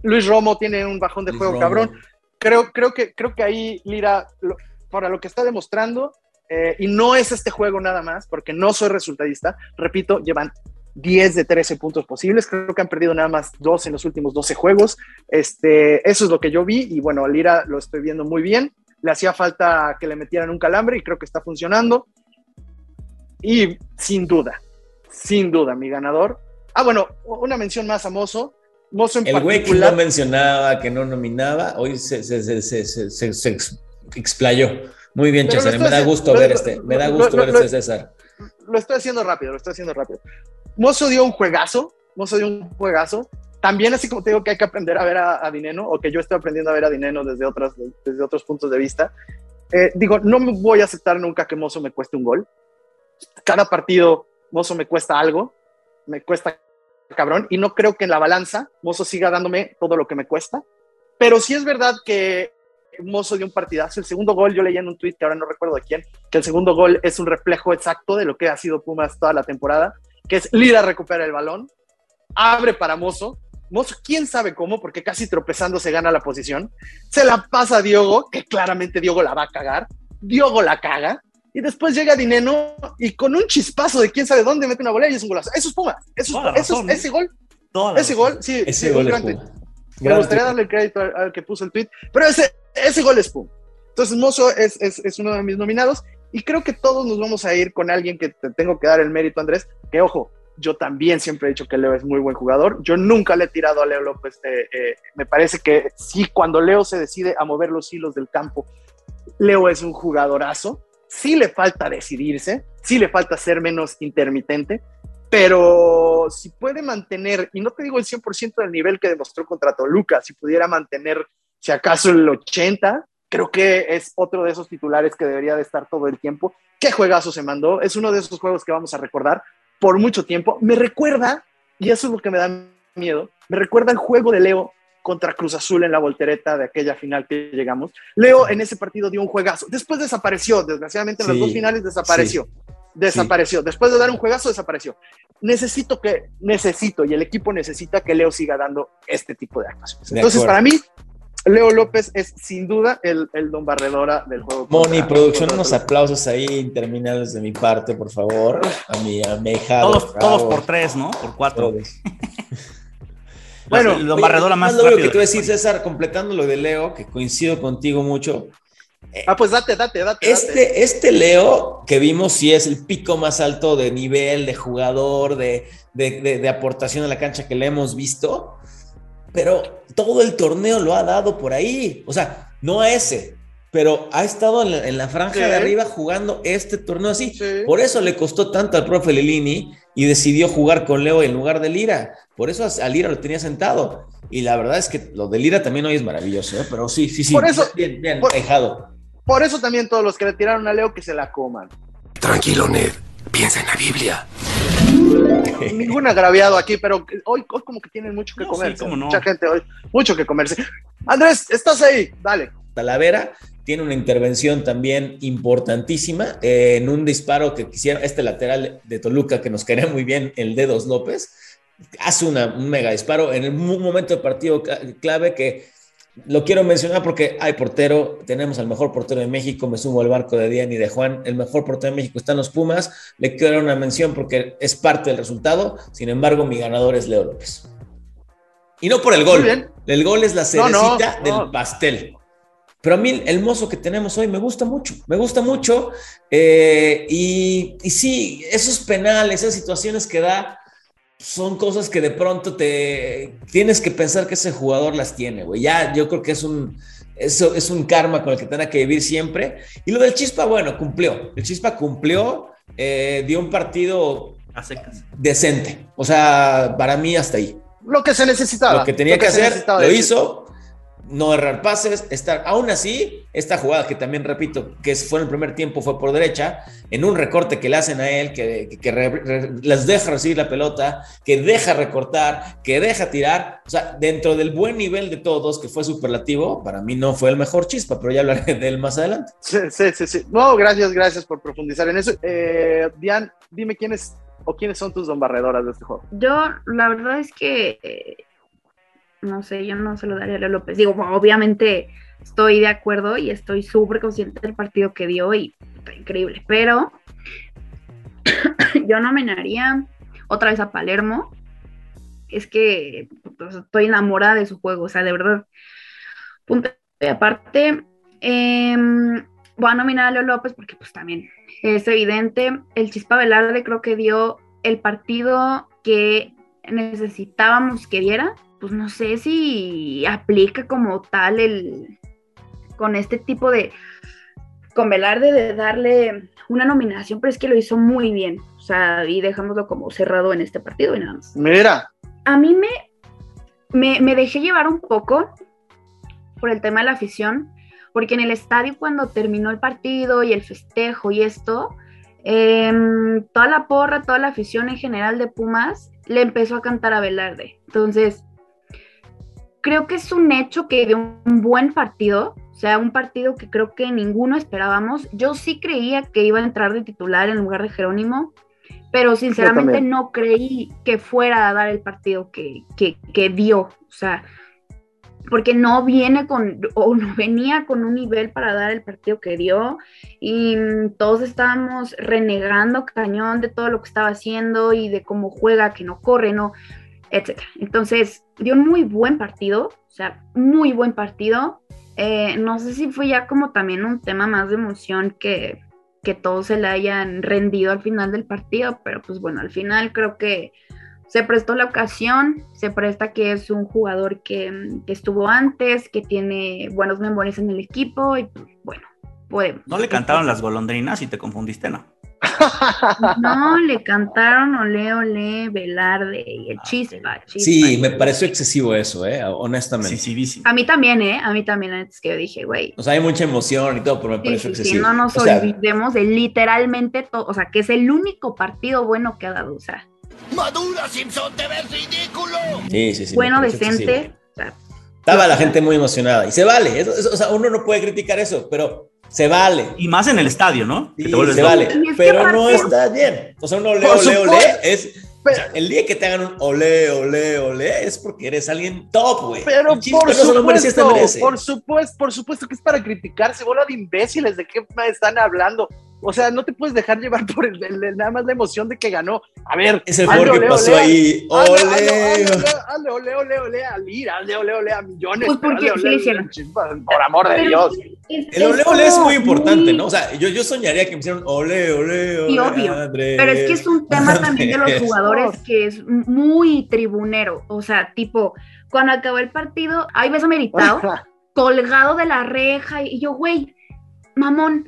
Luis Romo tiene un bajón de Luis juego Romo. cabrón. Creo, creo, que, creo que ahí Lira, lo- para lo que está demostrando, eh, y no es este juego nada más, porque no soy resultadista, repito, llevan 10 de 13 puntos posibles, creo que han perdido nada más dos en los últimos 12 juegos. Este, eso es lo que yo vi, y bueno, Lira lo estoy viendo muy bien. Le hacía falta que le metieran un calambre y creo que está funcionando. Y sin duda, sin duda, mi ganador. Ah, bueno, una mención más a Mozo. Mozo en El güey que no mencionaba, que no nominaba, hoy se, se, se, se, se- se- se ex- explayó. Muy bien, César. Me da gusto lo- ver este. Me da gusto ver este César. lo estoy haciendo rápido, lo estoy haciendo rápido. Mozo dio un juegazo, Mozo dio un juegazo. También así como te digo que hay que aprender a ver a, a Dineno, o que yo estoy aprendiendo a ver a Dineno desde, otras, desde otros puntos de vista. Eh, digo, no me voy a aceptar nunca que Mozo me cueste un gol. Cada partido Mozo me cuesta algo, me cuesta cabrón, y no creo que en la balanza Mozo siga dándome todo lo que me cuesta. Pero sí es verdad que Mozo dio un partidazo. El segundo gol, yo leía en un tweet que ahora no recuerdo de quién, que el segundo gol es un reflejo exacto de lo que ha sido Pumas toda la temporada, que es Lira recupera el balón, abre para Mozo. Mozo, quién sabe cómo, porque casi tropezando se gana la posición. Se la pasa a Diogo, que claramente Diogo la va a cagar. Diogo la caga. Y después llega Dineno y con un chispazo de quién sabe dónde mete una bola y es un golazo. Eso es Pumas. Eso, es- eso es- ¿eh? ese gol, ese razón. gol, sí, Ese sí, gol es. Me gustaría darle el crédito al, al que puso el tweet, pero ese, ese gol es pum. Entonces, Mozo es, es, uno de mis nominados y creo que todos nos vamos a ir con alguien que te tengo que dar el mérito, Andrés, que ojo, yo también siempre he dicho que Leo es muy buen jugador. Yo nunca le he tirado a Leo López. eh, eh, me parece que sí, cuando Leo se decide a mover los hilos del campo, Leo es un jugadorazo. Sí le falta decidirse, sí le falta ser menos intermitente, pero si puede mantener, y no te digo el 100% del nivel que demostró contra Toluca, si pudiera mantener, si acaso el 80, creo que es otro de esos titulares que debería de estar todo el tiempo. ¿Qué juegazo se mandó? Es uno de esos juegos que vamos a recordar por mucho tiempo. Me recuerda, y eso es lo que me da miedo, me recuerda el juego de Leo contra Cruz Azul en la voltereta de aquella final que llegamos. Leo en ese partido dio un juegazo. Después desapareció, desgraciadamente en las Sí, dos finales desapareció. Desapareció. Después de dar un juegazo, desapareció. Necesito que, necesito, y el equipo necesita que Leo siga dando este tipo de actuaciones. De Entonces, acuerdo. para mí, Leo López es sin duda el, el don barredora del juego. Moni, producción, unos aplausos ahí interminables de mi parte, por favor. A mi amejado. Todos, todos por tres, ¿no? Por cuatro. [LAUGHS] Bueno, Oye, lo barredora más lo que te voy a decir, César, completando lo de Leo, que coincido contigo mucho. Ah, pues date, date, date. date. Este, este Leo que vimos sí es el pico más alto de nivel, de jugador, de, de, de- de aportación a la cancha que le hemos visto, pero todo el torneo lo ha dado por ahí. O sea, no a ese, pero ha estado en la, en la franja Sí. de arriba jugando este torneo así. Sí. Por eso le costó tanto al profe Lilini y decidió jugar con Leo en lugar de Lira. Por eso a Lira lo tenía sentado. Y la verdad es que lo de Lira también hoy es maravilloso, ¿eh? pero sí, sí, sí. Por eso- bien, bien, por- dejado. Por eso también todos los que le tiraron a Leo que se la coman. Tranquilo, Ned. Piensa en la Biblia. [LAUGHS] Ningún agraviado aquí, pero hoy, hoy como que tienen mucho que No, sí, no. Mucha gente hoy, mucho que comerse. Andrés, estás ahí, dale. Talavera tiene una intervención también importantísima eh, en un disparo que quisiera este lateral de Toluca que nos caería muy bien, el Dedos López, hace una, un mega disparo en un momento de partido cla- clave que lo quiero mencionar porque hay portero, tenemos al mejor portero de México, me sumo al barco de Diana y de Juan, el mejor portero de México está en los Pumas, le quiero dar una mención porque es parte del resultado, sin embargo mi ganador es Leo López. Y no por el gol, el gol es la No, no, cerecita no. del pastel. Pero a mí el mozo que tenemos hoy me gusta mucho, me gusta mucho. eh, y, y sí, esos penales, esas situaciones que da, son cosas que de pronto te tienes que pensar que ese jugador las tiene, güey. Ya yo creo que es un, eso es un karma con el que tendrá que vivir siempre. Y lo del Chispa, bueno, cumplió. El Chispa cumplió, eh, dio un partido A secas. decente. O sea, para mí hasta ahí. Lo que se necesitaba. Lo que tenía que se hacer, lo hizo. No errar pases, estar. Aún así, esta jugada que también repito, que fue en el primer tiempo, fue por derecha, en un recorte que le hacen a él, que, que- que re- re- les deja recibir la pelota, que deja recortar, que deja tirar. O sea, dentro del buen nivel de todos, que fue superlativo, para mí no fue el mejor chispa, pero ya hablaré de él más adelante. Sí, sí, sí, sí. No, gracias, gracias por profundizar en eso. Eh, Diane, dime quiénes o quiénes son tus dombarredoras de este juego. Yo, la verdad es que, eh, no sé, yo no se lo daría a Leo López. Digo, obviamente estoy de acuerdo y estoy súper consciente del partido que dio y está increíble, pero [COUGHS] yo nominaría otra vez a Palermo. Es que pues, estoy enamorada de su juego, o sea, de verdad. Punto y aparte, em, voy a nominar a Leo López porque pues también es evidente. El Chispa Velarde creo que dio el partido que necesitábamos que diera. Pues no sé si aplica como tal el con este tipo de con Velarde de darle una nominación, pero es que lo hizo muy bien. O sea, y dejámoslo como cerrado en este partido y nada más. Mira, A mí me, me, me dejé llevar un poco por el tema de la afición, porque en el estadio cuando terminó el partido y el festejo y esto, em, toda la porra, toda la afición en general de Pumas le empezó a cantar a Velarde. Entonces, creo que es un hecho que dio un buen partido, o sea, un partido que creo que ninguno esperábamos. Yo sí creía que iba a entrar de titular en lugar de Jerónimo, pero sinceramente no creí que fuera a dar el partido que, que, que dio, o sea, porque no viene con, o no venía con un nivel para dar el partido que dio, y todos estábamos renegando cañón de todo lo que estaba haciendo y de cómo juega, que no corre, no, etcétera. Entonces, dio un muy buen partido, o sea, muy buen partido. Eh, no sé si fue ya como también un tema más de emoción que, que todos se le hayan rendido al final del partido, pero pues bueno, al final creo que se prestó la ocasión, se presta que es un jugador que, que estuvo antes, que tiene buenos memorias en el equipo y pues, bueno, podemos. No le cantaron las golondrinas y te confundiste, ¿no? No, [LAUGHS] le cantaron Ole Ole, Velarde y el Ah, Chispa, Chispa. Sí, me pareció excesivo eso, ¿eh? honestamente. Sí, sí. A mí también, ¿eh? A mí también, antes que yo dije, güey. O sea, hay mucha emoción y todo, pero me Sí, pareció sí, sí, excesivo. no nos O sea, olvidemos de literalmente todo, o sea, que es el único partido bueno que ha dado, o sea, ¡Madura, Simpson! ¡Te ves ridículo! sí, sí, sí, bueno, decente, excesivo. o sea, Estaba la gente muy emocionada y se vale. eso- eso- o sea, uno no puede criticar eso, pero se vale. Y más en el estadio, ¿no? Que Sí, te vuelves se vale, es que pero no está bien. O sea, un ole, ole, ole es. o sea, el día que te hagan un ole, ole, ole es porque eres alguien top, güey. pero por no este supuesto, merece. por supuesto, por supuesto que es para criticarse, bola de imbéciles, ¿de qué me están hablando? O sea, no te puedes dejar llevar por el, el- nada más la emoción de que ganó. A ver, Es el hazle jugador que ole, pasó ole, ahí. ¡Ole! ole, ole, ole a Lira, hazle, ole, ole a millones. Pues porque sí Por amor de Dios. es- El ole ole es muy importante, ¿no? O sea, yo, yo soñaría que me hicieran ole, ole, ole. Sí, obvio. Andrés. Pero es que es un tema también de los [LAUGHS] jugadores que es muy tribunero. O sea, tipo, cuando acabó el partido, ahí ves a Meritao colgado de la reja y yo, güey, mamón,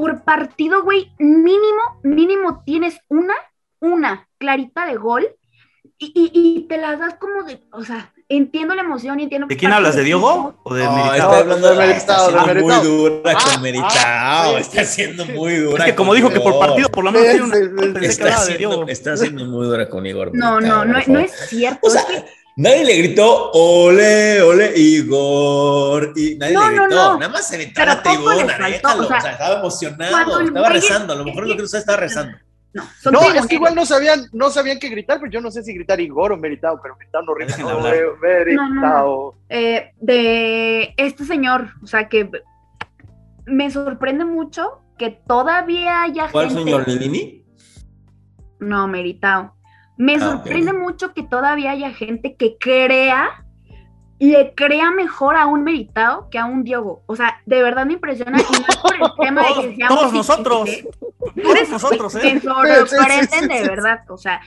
por partido, güey, mínimo, mínimo tienes una, una clarita de gol y, y- y te las das como de, o sea, entiendo la emoción y entiendo ¿De que quién hablas? ¿De Diogo o de No, está hablando de Meritao, Está siendo muy Meritao. dura Ah, con Meritao. ah, está sí, siendo muy dura. Es que como dijo que por partido por lo menos tiene una... Está siendo, está muy dura con Igor. No, no, no, no es cierto. O sea, es que- nadie le gritó ole, ole, Igor. Y nadie No, le gritó. no. Nada más se gritó la tribuna, déjalo. o O sea, estaba emocionado, el estaba rezando. A lo mejor lo que usted estaba rezando. no, No, es que igual no sabían, no sabían qué gritar, pero yo no sé si gritar Igor o Meritao, pero Meritao no No. Meritao. No, no, eh, de este señor, o sea, que me sorprende mucho que todavía haya ¿Cuál gente... señor Lilini? No, Meritao. Me Ah, sorprende ok. mucho que todavía haya gente que crea, le crea mejor a un Meritao que a un Diogo. O sea, de verdad me impresiona. Y no es por el [LAUGHS] tema de que seamos todos nosotros. ¿eh? Todos nosotros, ¿eh? sorprenden de verdad. O sea,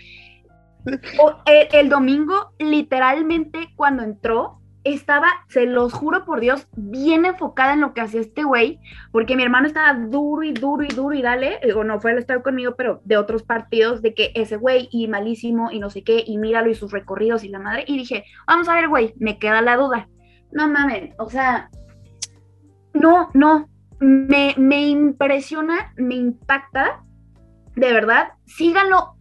el, el domingo, literalmente, cuando entró, estaba, se los juro por Dios, bien enfocada en lo que hacía este güey, porque mi hermano estaba duro y duro y duro y dale, digo, no fue el estar conmigo, pero de otros partidos, de que ese güey y malísimo y no sé qué, y míralo y sus recorridos y la madre, y dije, vamos a ver, güey, me queda la duda. No mames, o sea, no, no, me, me impresiona, me impacta, de verdad, síganlo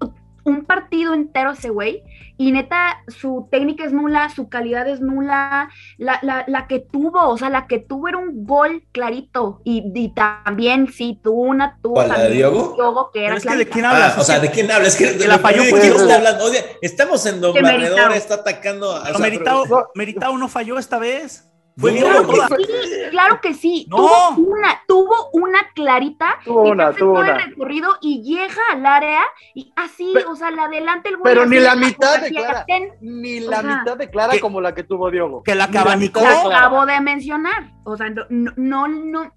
un partido entero ese güey, y neta, su técnica es nula, su calidad es nula, la, la, la que tuvo, o sea, la que tuvo era un gol clarito, y, y también, sí, tuvo una, tuvo ¿Cuál, la de también Diogo? que era es que de quién hablas. Ah, o sea, ¿de quién hablas? Es que, que la falló ¿de fue quién Diogo. está hablando? Oye, estamos en De doblador, está atacando a. O sea, Meritao, pero- Meritao no falló esta vez. Fue No, Diogo Claro que sí, claro que sí. No. Tuvo una, tuvo una clarita Tuvo que una, tuvo todo una. el recorrido y llega al área y así, Pero- o sea, la adelante el güey. Pero ni la mitad de Clara. ten, Ni O la sea, mitad de Clara que- como la que tuvo Diogo. que la cabanicó. de la acabo de mencionar. O sea, no, no,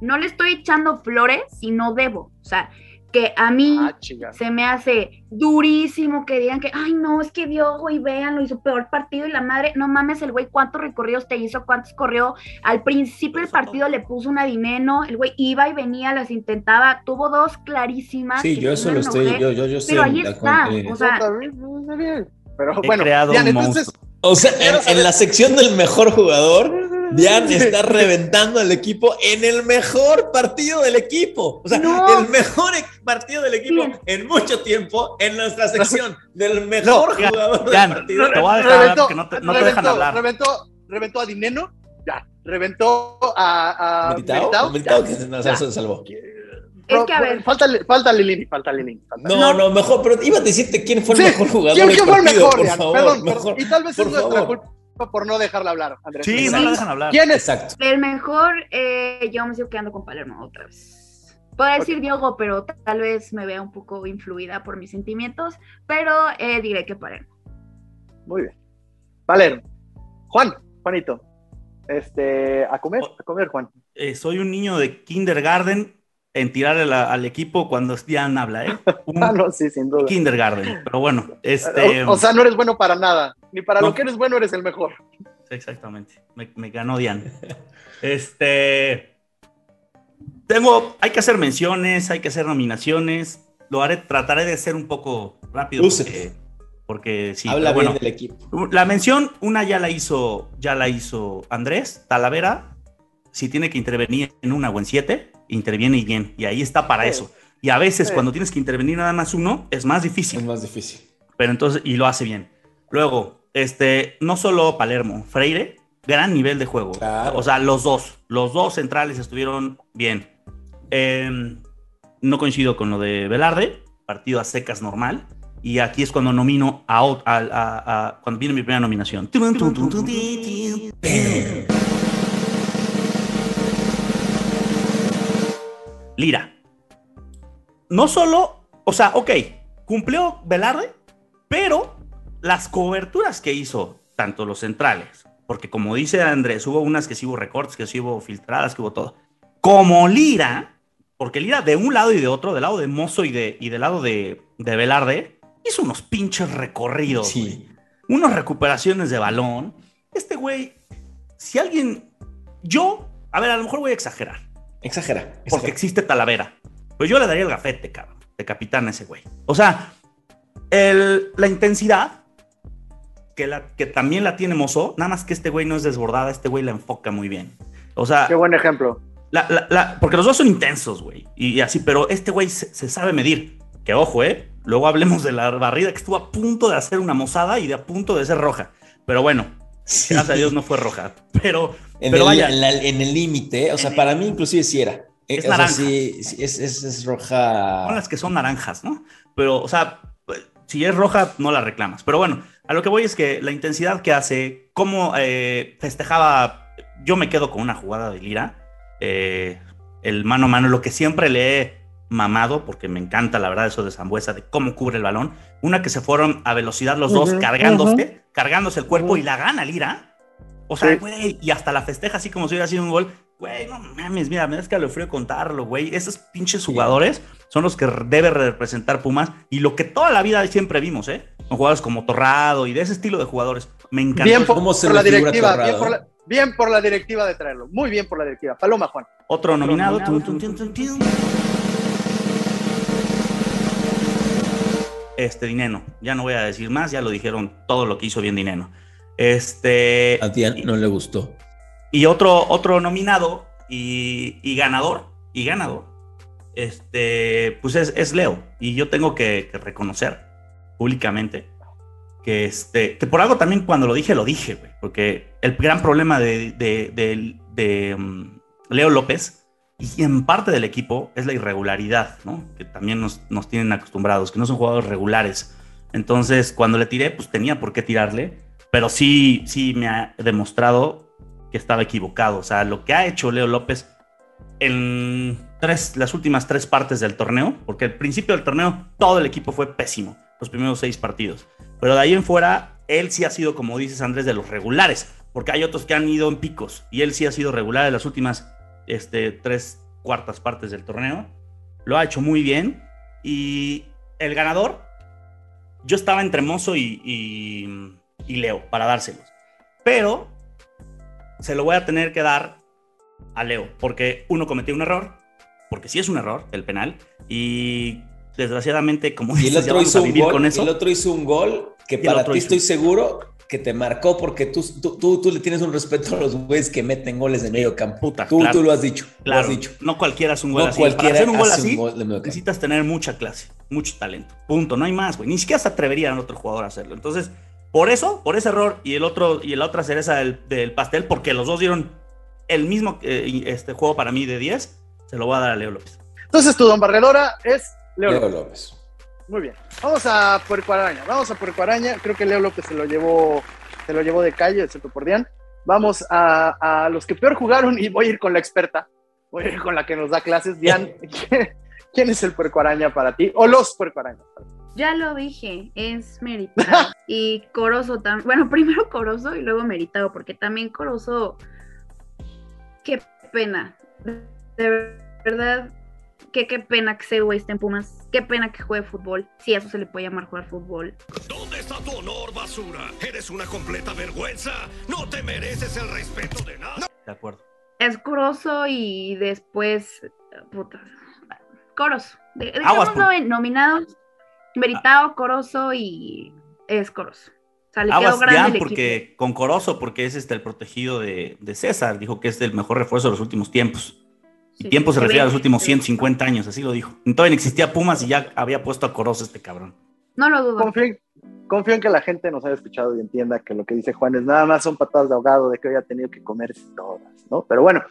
no le estoy echando flores si no debo. O sea, que a mí Ah, se me hace durísimo que digan que, ay, no, es que dio, güey, véanlo, hizo peor partido y la madre, no mames, el güey, ¿cuántos recorridos te hizo? ¿Cuántos corrió? Al principio del partido le puso una dinero, el güey iba y venía, las intentaba, tuvo dos clarísimas. Sí, yo eso lo estoy. Yo, yo, yo. Pero ahí está, o sea, He creado Diana, un entonces, monstruo. O sea, en la sección del mejor jugador, Dian está reventando al equipo en el mejor partido del equipo. O sea, No. el mejor e- partido del equipo en mucho tiempo en nuestra sección del mejor ya, jugador del partido. te voy a dejar hablar porque no te, no te dejan reventó, hablar. Reventó, reventó a Dineno, ya. Reventó a, a ¿Militao? Que no, Ya. se salvó. Es que, a ver. Falta, falta Lilini, falta Lilini. falta No, no, mejor, pero iba a decirte quién fue el Sí, mejor jugador ¿Quién, fue el mejor, por favor, Perdón, mejor, perdón. Y tal vez por es nuestra culpa por no dejarla hablar, Andrés. Sí, no la dejan hablar. ¿Quién es? Exacto. El mejor, eh, yo me sigo quedando con Palermo otra vez. Puedo decir Diogo, pero tal vez me vea un poco influida por mis sentimientos, pero eh, diré que Palermo. Muy bien. Valer. Juan, Juanito. Este, a comer, a comer, Juan. Eh, soy un niño de kindergarten en tirar al, al equipo cuando Dian habla, ¿eh? Un [LAUGHS] Ah, no, sí, sin duda. kindergarten. Pero bueno, este. O, o sea, no eres bueno para nada. Ni para No. lo que eres bueno eres el mejor. Exactamente. Me, me ganó Dian. [LAUGHS] Este. Tengo. Hay que hacer menciones, hay que hacer nominaciones. Lo haré, trataré de ser un poco rápido. Porque, porque sí. Habla bueno, bien del equipo. La mención, una ya la hizo, ya la hizo Andrés Talavera. Si tiene que intervenir en una o en siete, interviene y bien. Y ahí está para Sí. eso. Y a veces Sí. cuando tienes que intervenir nada más uno, es más difícil. Es más difícil. Pero entonces, y lo hace bien. Luego, este, no solo Palermo, Freire, gran nivel de juego. Claro. O sea, los dos, los dos centrales estuvieron bien. Eh, no coincido con lo de Velarde, partido a secas normal. Y aquí es cuando nomino a, ot- a- a- a- cuando viene mi primera nominación. Lira. no solo, o sea, ok, cumplió Velarde, pero las coberturas que hizo, tanto los centrales, porque como dice Andrés, hubo unas que sí hubo recortes, que sí hubo filtradas, que hubo todo, como Lira, porque Lira de un lado y de otro, del lado de Mozo y, de, y del lado de, de Velarde, hizo unos pinches recorridos, Sí. unas recuperaciones de balón. Este güey, si alguien, yo, a ver, a lo mejor voy a exagerar, Exagera. porque exagera. existe Talavera. Pues yo le daría el gafete, cabrón, de capitán a ese güey. O sea, el- la intensidad, que, la, que también la tiene Mozo, nada más que este güey no es desbordada, este güey la enfoca muy bien. O sea, Qué buen ejemplo. la- la- la- porque los dos son intensos, güey. Y, y así, pero este güey se, se sabe medir. Que ojo, ¿eh? Luego hablemos de la barrida que estuvo a punto de hacer una mozada y de a punto de ser roja. Pero bueno, Sí. gracias a Dios no fue roja. Pero, En, pero el, vaya, en, la- en el límite, o sea, En para el- mí inclusive sí era. Eh, Es o sea, naranja. sí, sí, es, es, es roja. son las que son naranjas, ¿no? Pero, o sea, si es roja, no la reclamas. Pero bueno, a lo que voy es que la intensidad que hace, cómo eh, festejaba, yo me quedo con una jugada de Lira, eh, el mano a mano, lo que siempre le he mamado, porque me encanta la verdad eso de Zambuesa, de cómo cubre el balón, una que se fueron a velocidad los dos, cargándose, cargándose el cuerpo y la gana Lira. O sea, Sí. güey, y hasta la festeja así como si hubiera sido un gol. Güey, no mames, mira, me da escalofrío contarlo, güey. Esos pinches jugadores son los que debe representar Pumas y lo que toda la vida siempre vimos, ¿eh? Con jugadores como Torrado y de ese estilo de jugadores. Me encantó. Bien por, ¿Cómo se por la directiva, Torrado? bien por la, bien por la directiva de traerlo. Muy bien por la directiva. Paloma, Juan. Otro nominado. tun, Este, Dineno. Ya no voy a decir más, ya lo dijeron todo lo que hizo bien Dineno. Este. A Tian no le gustó. Y otro, otro nominado y, y ganador, y ganador, este, pues es, es Leo. Y yo tengo que, que reconocer públicamente que, este, que por algo también cuando lo dije, lo dije, güey. Porque el gran problema de, de, de- de, um, Leo López y en parte del equipo es la irregularidad, ¿no? Que también nos, nos tienen acostumbrados, que no son jugadores regulares. Entonces, cuando le tiré, pues tenía por qué tirarle, pero sí, sí me ha demostrado que estaba equivocado. O sea, lo que ha hecho Leo López en tres, las últimas tres partes del torneo, porque al principio del torneo todo el equipo fue pésimo, los primeros seis partidos. Pero de ahí en fuera, él sí ha sido, como dices Andrés, de los regulares, porque hay otros que han ido en picos, y él sí ha sido regular en las últimas este, tres cuartas partes del torneo. Lo ha hecho muy bien. Y el ganador, yo estaba entre Mozo y, y- y Leo para dárselos. Pero se lo voy a tener que dar a Leo, porque uno cometió un error, porque sí es un error el penal, y desgraciadamente, como el dices, ya otro vamos hizo a un gol. con eso. El otro hizo un gol que el para ti estoy seguro que te marcó porque tú, tú, tú, tú le tienes un respeto a los güeyes que meten goles de medio campo. Puta, tú, claro. tú lo has dicho. Lo has dicho. no cualquiera hace un gol No así. Para cualquiera hacer un gol así, un gol de medio campo. necesitas tener mucha clase, mucho talento. Punto, no hay más, güey. Ni siquiera se atrevería a otro jugador a hacerlo. Entonces, por eso, por ese error y el otro y la otra cereza del, del pastel, porque los dos dieron el mismo eh, este juego para mí de 10, se lo voy a dar a Leo López. Entonces, tu don Barredora es Leo, Leo López. López. Muy bien. Vamos a Puerco Araña. Vamos a Puerco Araña. Creo que Leo López se lo llevó, se lo llevó de calle, excepto por Dian. Vamos a, a los que peor jugaron y voy a ir con la experta. Voy a ir con la que nos da clases. Dian, [LAUGHS] ¿quién es el Puerco Araña para ti? O los Puerco ti? Ya lo dije, es meritado. [LAUGHS] y Corozo también. Bueno, primero Corozo y luego meritado, porque también Corozo. Qué pena. De verdad, que qué pena que ese güey esté en Pumas. Qué pena que juegue fútbol. Si eso se le puede llamar jugar fútbol. ¿Dónde está tu honor, basura? Eres una completa vergüenza. No te mereces el respeto de nada. De acuerdo. Es Corozo y después. Puta. Corozo. De, Aguas, en nominados. Meritado, Corozo y. Es Corozo. O sea, le quedó Aguas grande Dian, el equipo. con Corozo, porque es este el protegido de, de César. Dijo que es el mejor refuerzo de los últimos tiempos. Y Sí, tiempo se refiere a los últimos 150 años, así lo dijo. No existía Pumas y ya había puesto a Corozo este cabrón. No lo dudo. Confío en, confío en que la gente nos haya escuchado y entienda que lo que dice Juan es nada más son patadas de ahogado de que hoy ha tenido que comerse todas, ¿no? Pero bueno,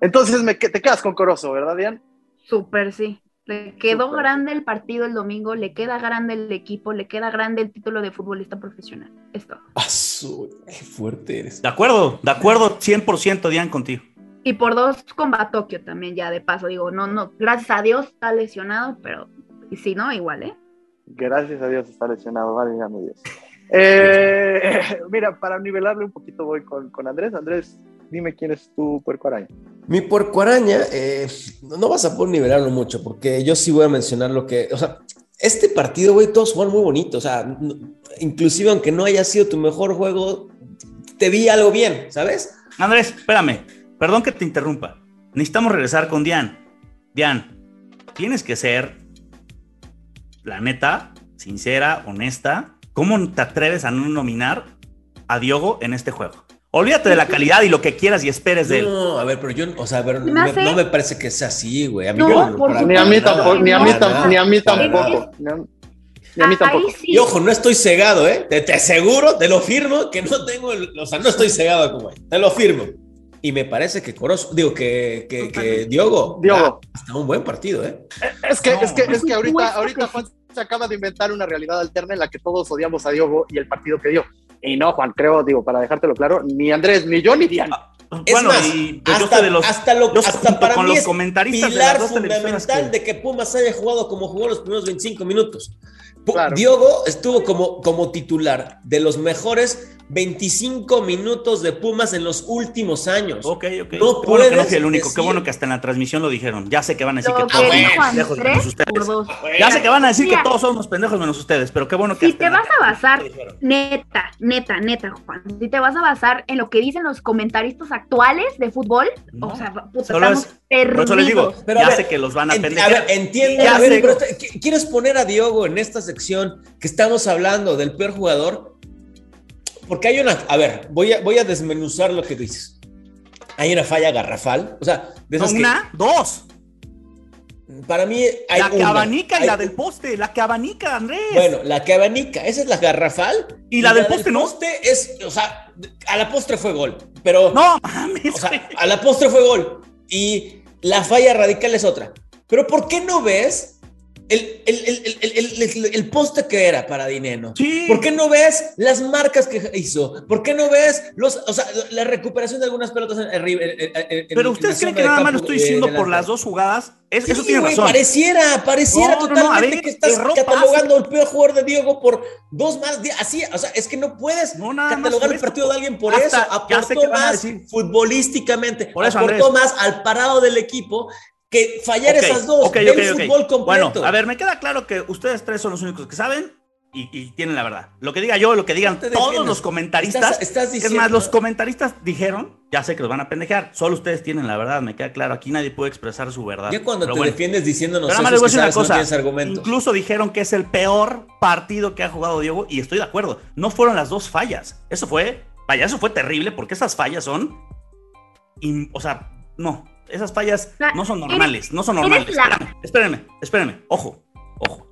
entonces me, te quedas con Corozo, ¿verdad, Dian? Súper, sí. Le quedó grande el partido el domingo, le queda grande el equipo, le queda grande el título de futbolista profesional. Es todo. Ah, qué fuerte eres. De acuerdo, de acuerdo, 100% Dian contigo. Y por dos con Batokio también, ya de paso. Digo, no, no, gracias a Dios está lesionado, pero Y si no, igual, ¿eh? Gracias a Dios está lesionado, vale, mi Dios. Eh, [LAUGHS] mira, para nivelarle un poquito voy con, con, Andrés. Andrés, dime quién es tu puerco araña. Mi puerco araña, eh, no vas a poder nivelarlo mucho, porque yo sí voy a mencionar lo que, o sea, este partido, güey, todos jugaron muy bonito, o sea, inclusive aunque no haya sido tu mejor juego, te vi algo bien, ¿sabes? Andrés, espérame, perdón que te interrumpa. Necesitamos regresar con Dian. Dian, tienes que ser, la neta, sincera, honesta. ¿Cómo te atreves a no nominar a Diogo en este juego? Olvídate de la calidad y lo que quieras y esperes de él. No, a ver, pero yo, o sea, pero me, no me parece que sea así, güey. A mí no, no ni, a mí tampoco, ni a mí tampoco, ni a mí tampoco. Ni a mí tampoco. Y ojo, no estoy cegado, ¿eh? Te, te, aseguro, te lo firmo, que no tengo, el, o sea, no estoy cegado como él. Te lo firmo. Y me parece que Corozo, digo, que, que, que Diogo, Diogo. hasta un buen partido, ¿eh? Es que, es que, es que ahorita, ahorita Juan se acaba de inventar una realidad alterna en la que todos odiamos a Diogo y el partido que dio. Y no, Juan, creo, digo, para dejártelo claro, ni Andrés, ni yo, ni Diana. Es bueno, más, y pues hasta, de los, hasta, lo, hasta para con mí los comentaristas pilar de fundamental que... de que Pumas haya jugado como jugó los primeros 25 minutos. Claro. Diogo estuvo como, como titular de los mejores 25 minutos de Pumas en los últimos años. Ok, ok. No Qué bueno que no fui el único. Qué bueno que hasta en la transmisión lo dijeron. Ya sé que van a decir que todos somos pendejos menos ustedes. Ya sé que van a decir que todos somos pendejos menos ustedes, pero qué bueno que. Si te vas a basar, neta, neta, neta, Juan, si te vas a basar en lo que dicen los comentaristas actuales de fútbol, no. o sea, puta, estamos es, perdidos. Por eso les digo, pero ya ver, sé que los van a pendejar. A ver, entiendo. Ya a ver, pero ¿quieres poner a Diogo en esta sección que estamos hablando del peor jugador? Porque hay una. A ver, voy a, voy a desmenuzar lo que dices. Hay una falla garrafal. O sea, de esas ¿Una? Que, ¡Dos! Para mí hay La que una, abanica hay, y la del poste. La que abanica, Andrés. Bueno, la que abanica. Esa es la garrafal. Y, y la, del poste, del ¿no? poste es. O sea, a la postre fue gol. Pero. No, mames. O sea, a la postre fue gol. Y la falla radical es otra. Pero ¿por qué no ves el, el, el, el, poste que era para Dineno. Sí. ¿Por qué no ves las marcas que hizo? ¿Por qué no ves los, o sea, la recuperación de algunas pelotas en, en, Pero ustedes creen que nada más lo estoy diciendo por las dos jugadas. Es, sí, eso tiene wey, razón. Pareciera, pareciera No, no, no, totalmente ver, que estás catalogando al peor jugador de Diego por dos más. Así, o sea, es que no puedes catalogar el partido de alguien por Hasta- eso. Aportó más futbolísticamente, Por eso, aportó Andrés. más al parado del equipo que fallar Ok, esas dos. ok, Ve ok, el fútbol completo. Bueno, a ver, me queda claro que ustedes tres son los únicos que saben y, y tienen la verdad. Lo que diga yo, lo que digan No todos los comentaristas. Estás- estás es diciendo- más, los comentaristas dijeron, ya sé que los van a pendejear, solo ustedes tienen la verdad, me queda claro. Aquí nadie puede expresar su verdad. Ya cuando Pero te bueno. defiendes diciéndonos Pero nada más es una no cosa. argumentos. Incluso dijeron que es el peor partido que ha jugado Diego y estoy de acuerdo. No fueron las dos fallas. Eso fue, vaya, eso fue terrible porque esas fallas son, in- o sea, no, esas fallas no son normales, no son normales. Espérenme, espérenme, espérenme, ojo, ojo.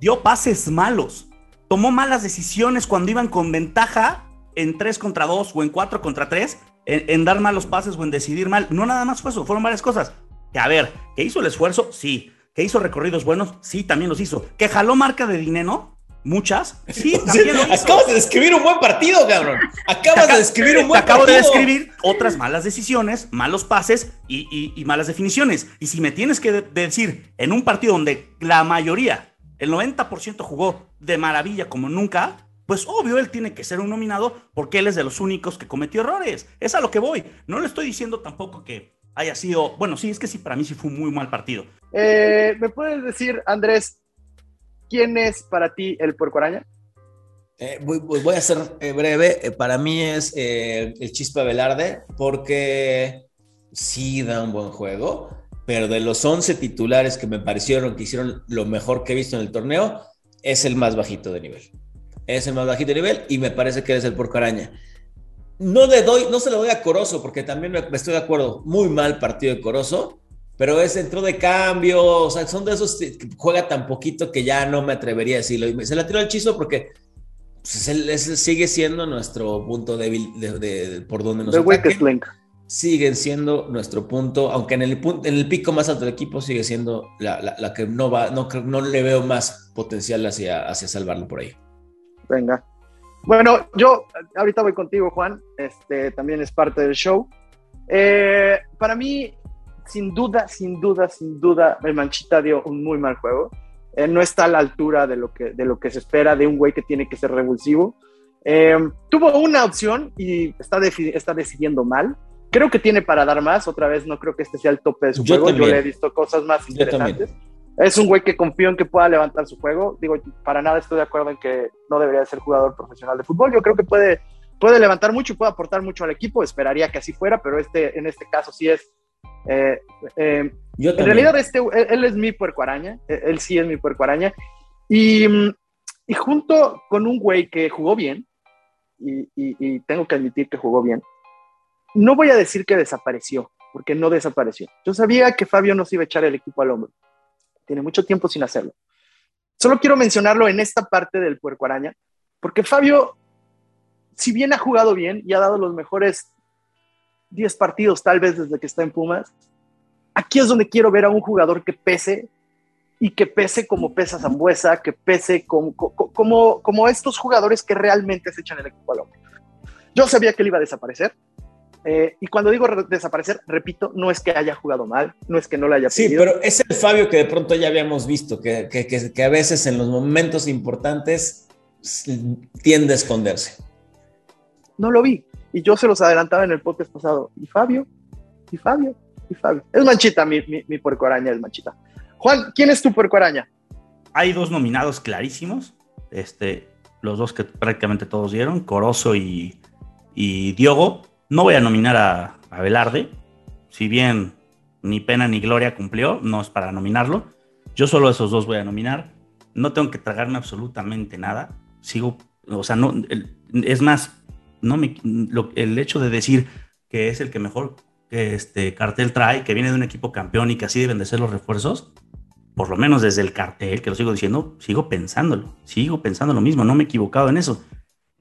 Dio pases malos, tomó malas decisiones cuando iban con ventaja en 3 contra 2 o en 4 contra 3, en, en dar malos pases o en decidir mal. No nada más fue eso, fueron varias cosas. Que a ver, que hizo el esfuerzo, sí. Que hizo recorridos buenos, sí, también los hizo. Que jaló marca de dinero, muchas, sí, [LAUGHS] también lo hizo. Acabas de describir un buen partido, cabrón. Acabas de describir un Te buen acabo partido. de describir otras malas decisiones, malos pases y, y- y malas definiciones. Y si me tienes que de- decir en un partido donde la mayoría, el 90% jugó de maravilla como nunca, pues obvio él tiene que ser un nominado porque él es de los únicos que cometió errores. Es a lo que voy. No le estoy diciendo tampoco que haya sido, bueno, sí, es que sí, para mí sí fue un muy mal partido. Eh, ¿Me puedes decir, Andrés, quién es para ti el puerco araña? Eh, voy, voy- a ser eh, breve. Eh, para mí es eh, el Chispa Velarde, porque sí da un buen juego, pero de los 11 titulares que me parecieron que hicieron lo mejor que he visto en el torneo, es el más bajito de nivel. Es el más bajito de nivel y me parece que es el porco araña. No le doy, no se lo doy a Corozo, porque también me, me estoy de acuerdo. Muy mal partido de Corozo, pero es entró de cambio. O sea, son de esos que juega tan poquito que ya no me atrevería a decirlo. Y se la tiró el chizo porque pues, él- ese sigue siendo nuestro punto débil de, de- de- por donde nos ataquen. Siguen siendo nuestro punto, aunque en el, punto, en el pico más alto del equipo sigue siendo la, la- la que no va, no, no le veo más potencial hacia, hacia salvarlo por ahí. Venga. Bueno, yo ahorita voy contigo, Juan. Este también es parte del show. Eh, para mí, sin duda, sin duda, sin duda, el Manchita dio un muy mal juego. eh, no está a la altura de lo, que, de lo que se espera de un güey que tiene que ser revulsivo. Eh, tuvo una opción y está, está decidiendo mal. Creo que tiene para dar más. Otra vez, no creo que este sea el tope de su juego. Yo le he visto cosas más interesantes. Es un güey que confío en que pueda levantar su juego. Digo, para nada estoy de acuerdo en que no debería ser jugador profesional de fútbol. Yo creo que puede, puede levantar mucho y puede aportar mucho al equipo. Esperaría que así fuera, pero este, en este caso sí es. Eh, eh, en realidad, este, él, es mi puerco araña. Él, sí es mi puerco araña. Y, y junto con un güey que jugó bien, y, y tengo que admitir que jugó bien, no voy a decir que desapareció, porque no desapareció. Yo sabía que Fabio no se iba a echar el equipo al hombro tiene mucho tiempo sin hacerlo. Solo quiero mencionarlo en esta parte del puerco araña, porque Fabio, si bien ha jugado bien y ha dado los mejores 10 partidos tal vez desde que está en Pumas, aquí es donde quiero ver a un jugador que pese y que pese como pesa Zambuesa, que pese como, como, como estos jugadores que realmente se echan el equipo al hombro. Yo sabía que él iba a desaparecer, eh, y cuando digo desaparecer, repito, no es que haya jugado mal, no es que no lo haya pedido. Sí, pero es el Fabio que de pronto ya habíamos visto, que, que, que, a veces en los momentos importantes tiende a esconderse. No lo vi. Y yo se los adelantaba en el podcast pasado. ¿Y Fabio? ¿Y Fabio? ¿Y Fabio? Es manchita, mi, mi, mi puerco araña es manchita. Juan, ¿quién es tu puerco araña? Hay dos nominados clarísimos. Este, los dos que prácticamente todos dieron, Corozo y, y Diogo no voy a nominar a, Velarde, si bien ni pena ni gloria cumplió, no es para nominarlo. Yo solo esos dos voy a nominar. No tengo que tragarme absolutamente nada. Sigo, o sea, no, es más, no me, el hecho de decir que es el que mejor este cartel trae, que viene de un equipo campeón y que así deben de ser los refuerzos, por lo menos desde el cartel, que lo sigo diciendo, sigo pensándolo, sigo pensando lo mismo, no me he equivocado en eso.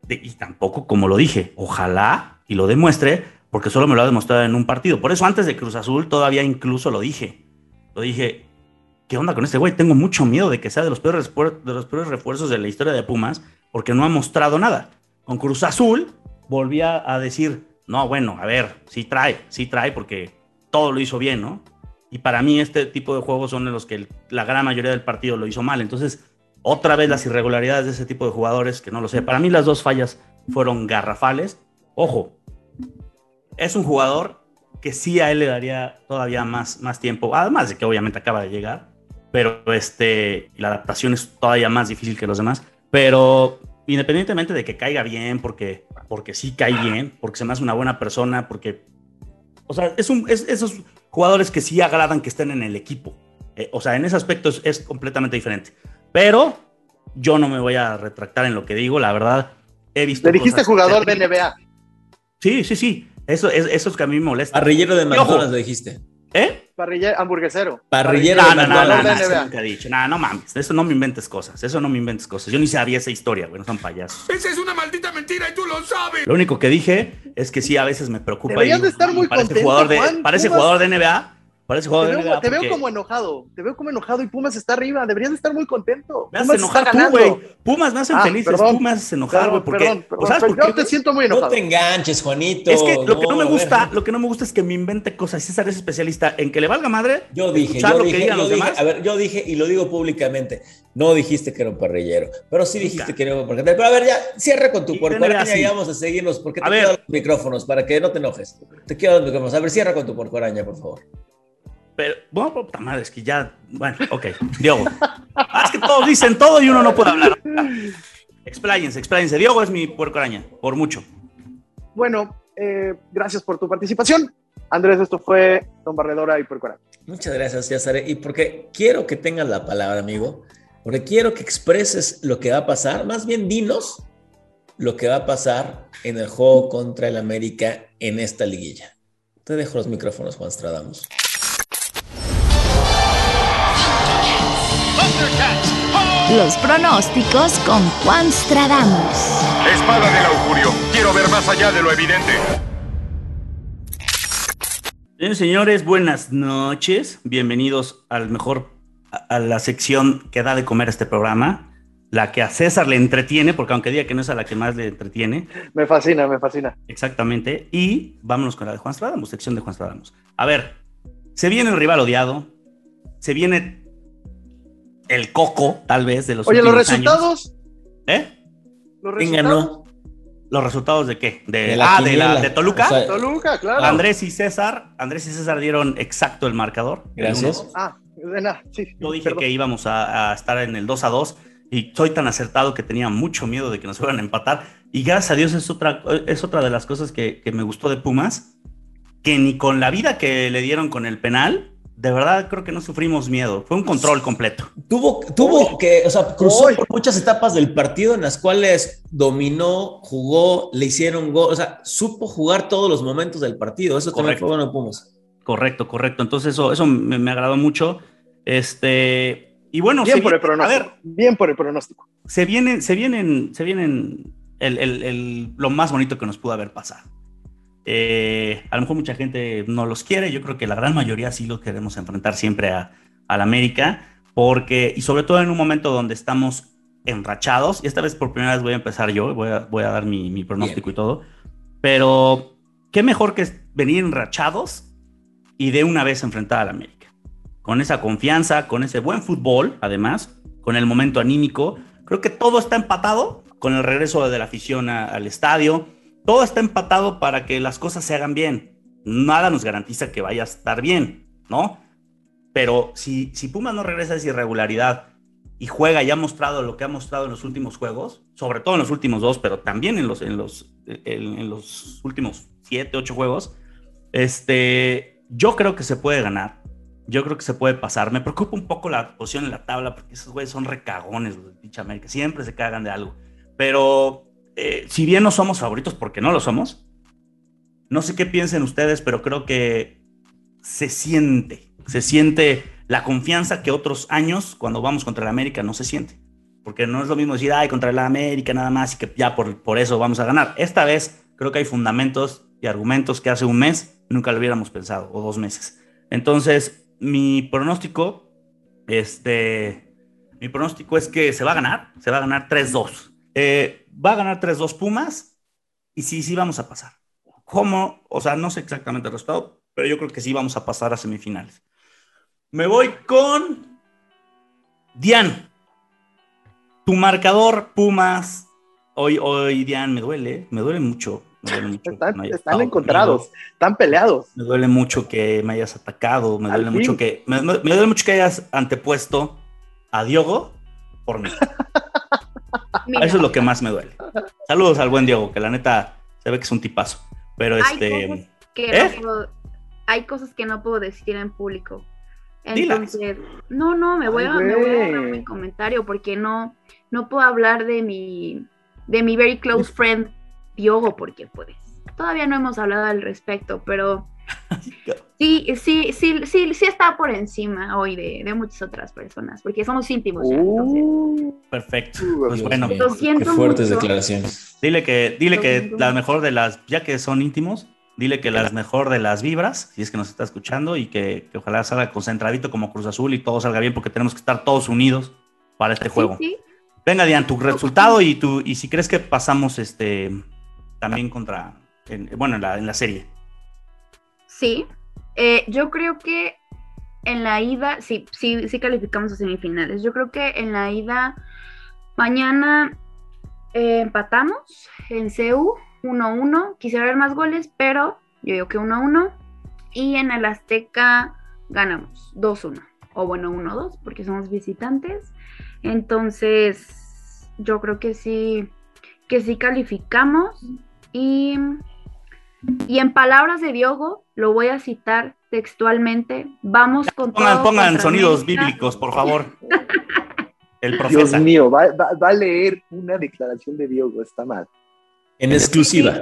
y tampoco, como lo dije, ojalá y lo demuestre, porque solo me lo ha demostrado en un partido. Por eso antes de Cruz Azul todavía incluso lo dije. Lo dije, ¿qué onda con este güey? Tengo mucho miedo de que sea de los peores, de los peores refuerzos de la historia de Pumas, porque no ha mostrado nada. Con Cruz Azul volvía a decir, no, bueno, a ver, sí trae, sí trae, porque todo lo hizo bien, ¿no? Y para mí este tipo de juegos son en los que la gran mayoría del partido lo hizo mal. Entonces, otra vez las irregularidades de ese tipo de jugadores, que no lo sé. Para mí las dos fallas fueron garrafales Ojo, es un jugador que sí a él le daría todavía más, más tiempo, además de que obviamente acaba de llegar, pero este, la adaptación es todavía más difícil que los demás, pero independientemente de que caiga bien, porque, porque sí cae bien, porque se me hace una buena persona, porque, o sea, es, un, esos jugadores que sí agradan que estén en el equipo, eh, o sea, en ese aspecto es, es completamente diferente, pero yo no me voy a retractar en lo que digo, la verdad, he visto... Le dijiste jugador de NBA. Sí, sí, sí. Eso es, eso es que a mí me molesta. Parrillero de McDonald's, lo dijiste. ¿Eh? Parrillero, hamburguesero. Parrillero no, no, no, no, nunca he dicho. No, no mames. Eso no me inventes cosas. Eso no me inventes cosas. Yo ni sabía esa historia, güey. No son payasos. Esa es una maldita mentira y tú lo sabes. Lo único que dije es que sí, a veces me preocupa. Deberías de estar muy parece contento, jugador de, Juan, Parece jugador de NBA Parece jugador te de veo, NBA te veo porque como enojado, te veo como enojado y Pumas está arriba, deberías de estar muy contento. Me hace Pumas enojar tú, güey. Pumas me hacen Ah, felices, perdón. Pumas me hacen enojar, güey, Perdón, porque... perdón, perdón, ¿o ¿Sabes pero por qué? yo te siento muy No enojado. te enganches, Juanito. Es que lo que no me gusta, lo que no me gusta es que me invente cosas. César es especialista en que le valga madre. Yo dije, yo lo dije, que digan yo los dije, demás. a ver, yo dije y lo digo públicamente, no dijiste que era un parrillero, pero sí dijiste Nunca. que era un parrillero. Pero a ver, ya, cierra con tu Sí, puerco tendría araña y así. vamos a seguirnos, porque te A quiero los micrófonos para que no te enojes. Te quiero los micrófonos. A ver, cierra con tu puerco araña, por favor. Pero, bueno, puta madre, es que ya. Bueno, ok. Diogo. Es que todos dicen todo y uno no puede hablar. Expláyense, expláyense. Diogo es mi puerco araña, por mucho. Bueno, eh, gracias por tu participación. Andrés, esto fue Don Barredora y Porcora. Muchas gracias, César. Y porque quiero que tengas la palabra, amigo, porque quiero que expreses lo que va a pasar, más bien dinos lo que va a pasar en el juego contra el América en esta liguilla. Te dejo los micrófonos, Juan Stradamus. Los pronósticos con Juan Stradamus. Espada del augurio. Quiero ver más allá de lo evidente. Bien, señores, buenas noches. Bienvenidos al mejor, a, a la sección que da de comer este programa. La que a César le entretiene, porque aunque diga que no es a la que más le entretiene, Me fascina, me fascina. Exactamente. Y vámonos con la de Juan Stradamus, sección de Juan Stradamus. A ver, se viene el rival odiado, se viene el coco, tal vez, de los Oye, los años. resultados. ¿Eh? Los ¿Quién resultados. ganó? ¿Los resultados de qué? De, De la ah, de, la, de Toluca. O sea, Toluca, claro. Andrés y César, Andrés y César dieron exacto el marcador. Gracias. 1-2. Ah, de nada, sí. Yo dije perdón. que íbamos a, a estar en el 2 a 2 y soy tan acertado que tenía mucho miedo de que nos fueran a empatar. Y gracias a Dios es otra, es otra de las cosas que, que me gustó de Pumas, que ni con la vida que le dieron con el penal, de verdad creo que no sufrimos miedo. Fue un control completo. Tuvo, tuvo que, o sea, cruzó Uy. por muchas etapas del partido en las cuales dominó, jugó, le hicieron gol, o sea, supo jugar todos los momentos del partido. Eso también Correcto. fue bueno de Pumas. Correcto, correcto. Entonces eso, eso me, me agradó mucho. Este, y bueno, Bien por el a pronóstico. ver, Bien por el pronóstico. se vienen, se vienen, se vienen el, el- el- lo más bonito que nos pudo haber pasado. Eh, a lo mejor mucha gente no los quiere, yo creo que la gran mayoría sí los queremos enfrentar siempre a, al América, porque, y sobre todo en un momento donde estamos enrachados, y esta vez por primera vez voy a empezar yo, voy a, voy a dar mi, mi pronóstico y todo, pero qué mejor que venir enrachados y de una vez enfrentar al América. Con esa confianza, con ese buen fútbol, además, con el momento anímico, creo que todo está empatado con el regreso de la afición a- al estadio. Todo está empatado para que las cosas se hagan bien. Nada nos garantiza que vaya a estar bien, ¿no? Pero si, si Pumas no regresa a esa irregularidad y juega y ha mostrado lo que ha mostrado en los últimos juegos, sobre todo en los últimos dos, pero también en los, en los, en, los últimos siete, ocho juegos, este, yo creo que se puede ganar. Yo creo que se puede pasar. Me preocupa un poco la posición en la tabla porque esos güeyes son recagones, los de América. Siempre se cagan de algo. Pero eh, si bien no somos favoritos, porque no lo somos, no sé qué piensen ustedes, pero creo que se siente, se siente la confianza que otros años cuando vamos contra el América no se siente. Porque no es lo mismo decir, ay, contra el América nada más y que ya por, por eso vamos a ganar. Esta vez creo que hay fundamentos y argumentos que hace un mes nunca lo hubiéramos pensado, o dos meses. Entonces, mi pronóstico, este, mi pronóstico es que se va a ganar, se va a ganar 3-2. Eh, va a ganar 3-2 Pumas y sí, sí vamos a pasar. ¿Cómo? O sea, no sé exactamente el resultado, pero yo creo que sí vamos a pasar a semifinales. Me voy con Dian. Tu marcador, Pumas. Hoy, hoy, Dian, me duele, me duele mucho. Me duele mucho Están, encontrados, están peleados. Me duele mucho que me hayas atacado, me Al duele fin. mucho que me- me duele mucho que hayas antepuesto a Diogo por mí. [LAUGHS] Mira, Eso es lo que más me duele. Saludos al buen Diogo, que la neta se ve que es un tipazo. Pero Hay este, cosas que ¿Eh? no puedo- hay cosas que no puedo decir en público. Dilas. Entonces, no, no, me voy, Ay, a, me voy a mi comentario porque no, no puedo hablar de mi, de mi very close friend Diogo porque pues todavía no hemos hablado al respecto, pero sí, sí, sí, sí, sí está por encima hoy de, de muchas otras personas porque somos íntimos ya. Entonces, Uh, perfecto. Pues bueno, Lo siento Qué fuertes mucho. declaraciones. dile que, dile que la mejor de las, ya que son íntimos, dile que las mejor de las vibras, si es que nos está escuchando, y que, que ojalá salga concentradito como Cruz Azul y todo salga bien, porque tenemos que estar todos unidos para este juego. sí, sí, Venga, Dian, tu resultado y tu, y si crees que pasamos este también contra, en- bueno, en la, en la serie. Sí, Eh, yo creo que en la ida, sí, sí, sí calificamos a semifinales. Yo creo que en la ida, mañana eh, empatamos en CU 1-1. Quisiera ver más goles, pero yo digo que 1-1. Y en el Azteca ganamos 2-1. O bueno, 1-2, porque somos visitantes. Entonces, yo creo que sí, que sí calificamos. Y y en palabras de Diogo, lo voy a citar textualmente, vamos con Pongan, todo pongan sonidos América. bíblicos, por favor. [LAUGHS] El Dios profeta. mío, va, va- va a leer una declaración de Diogo, está mal. En exclusiva.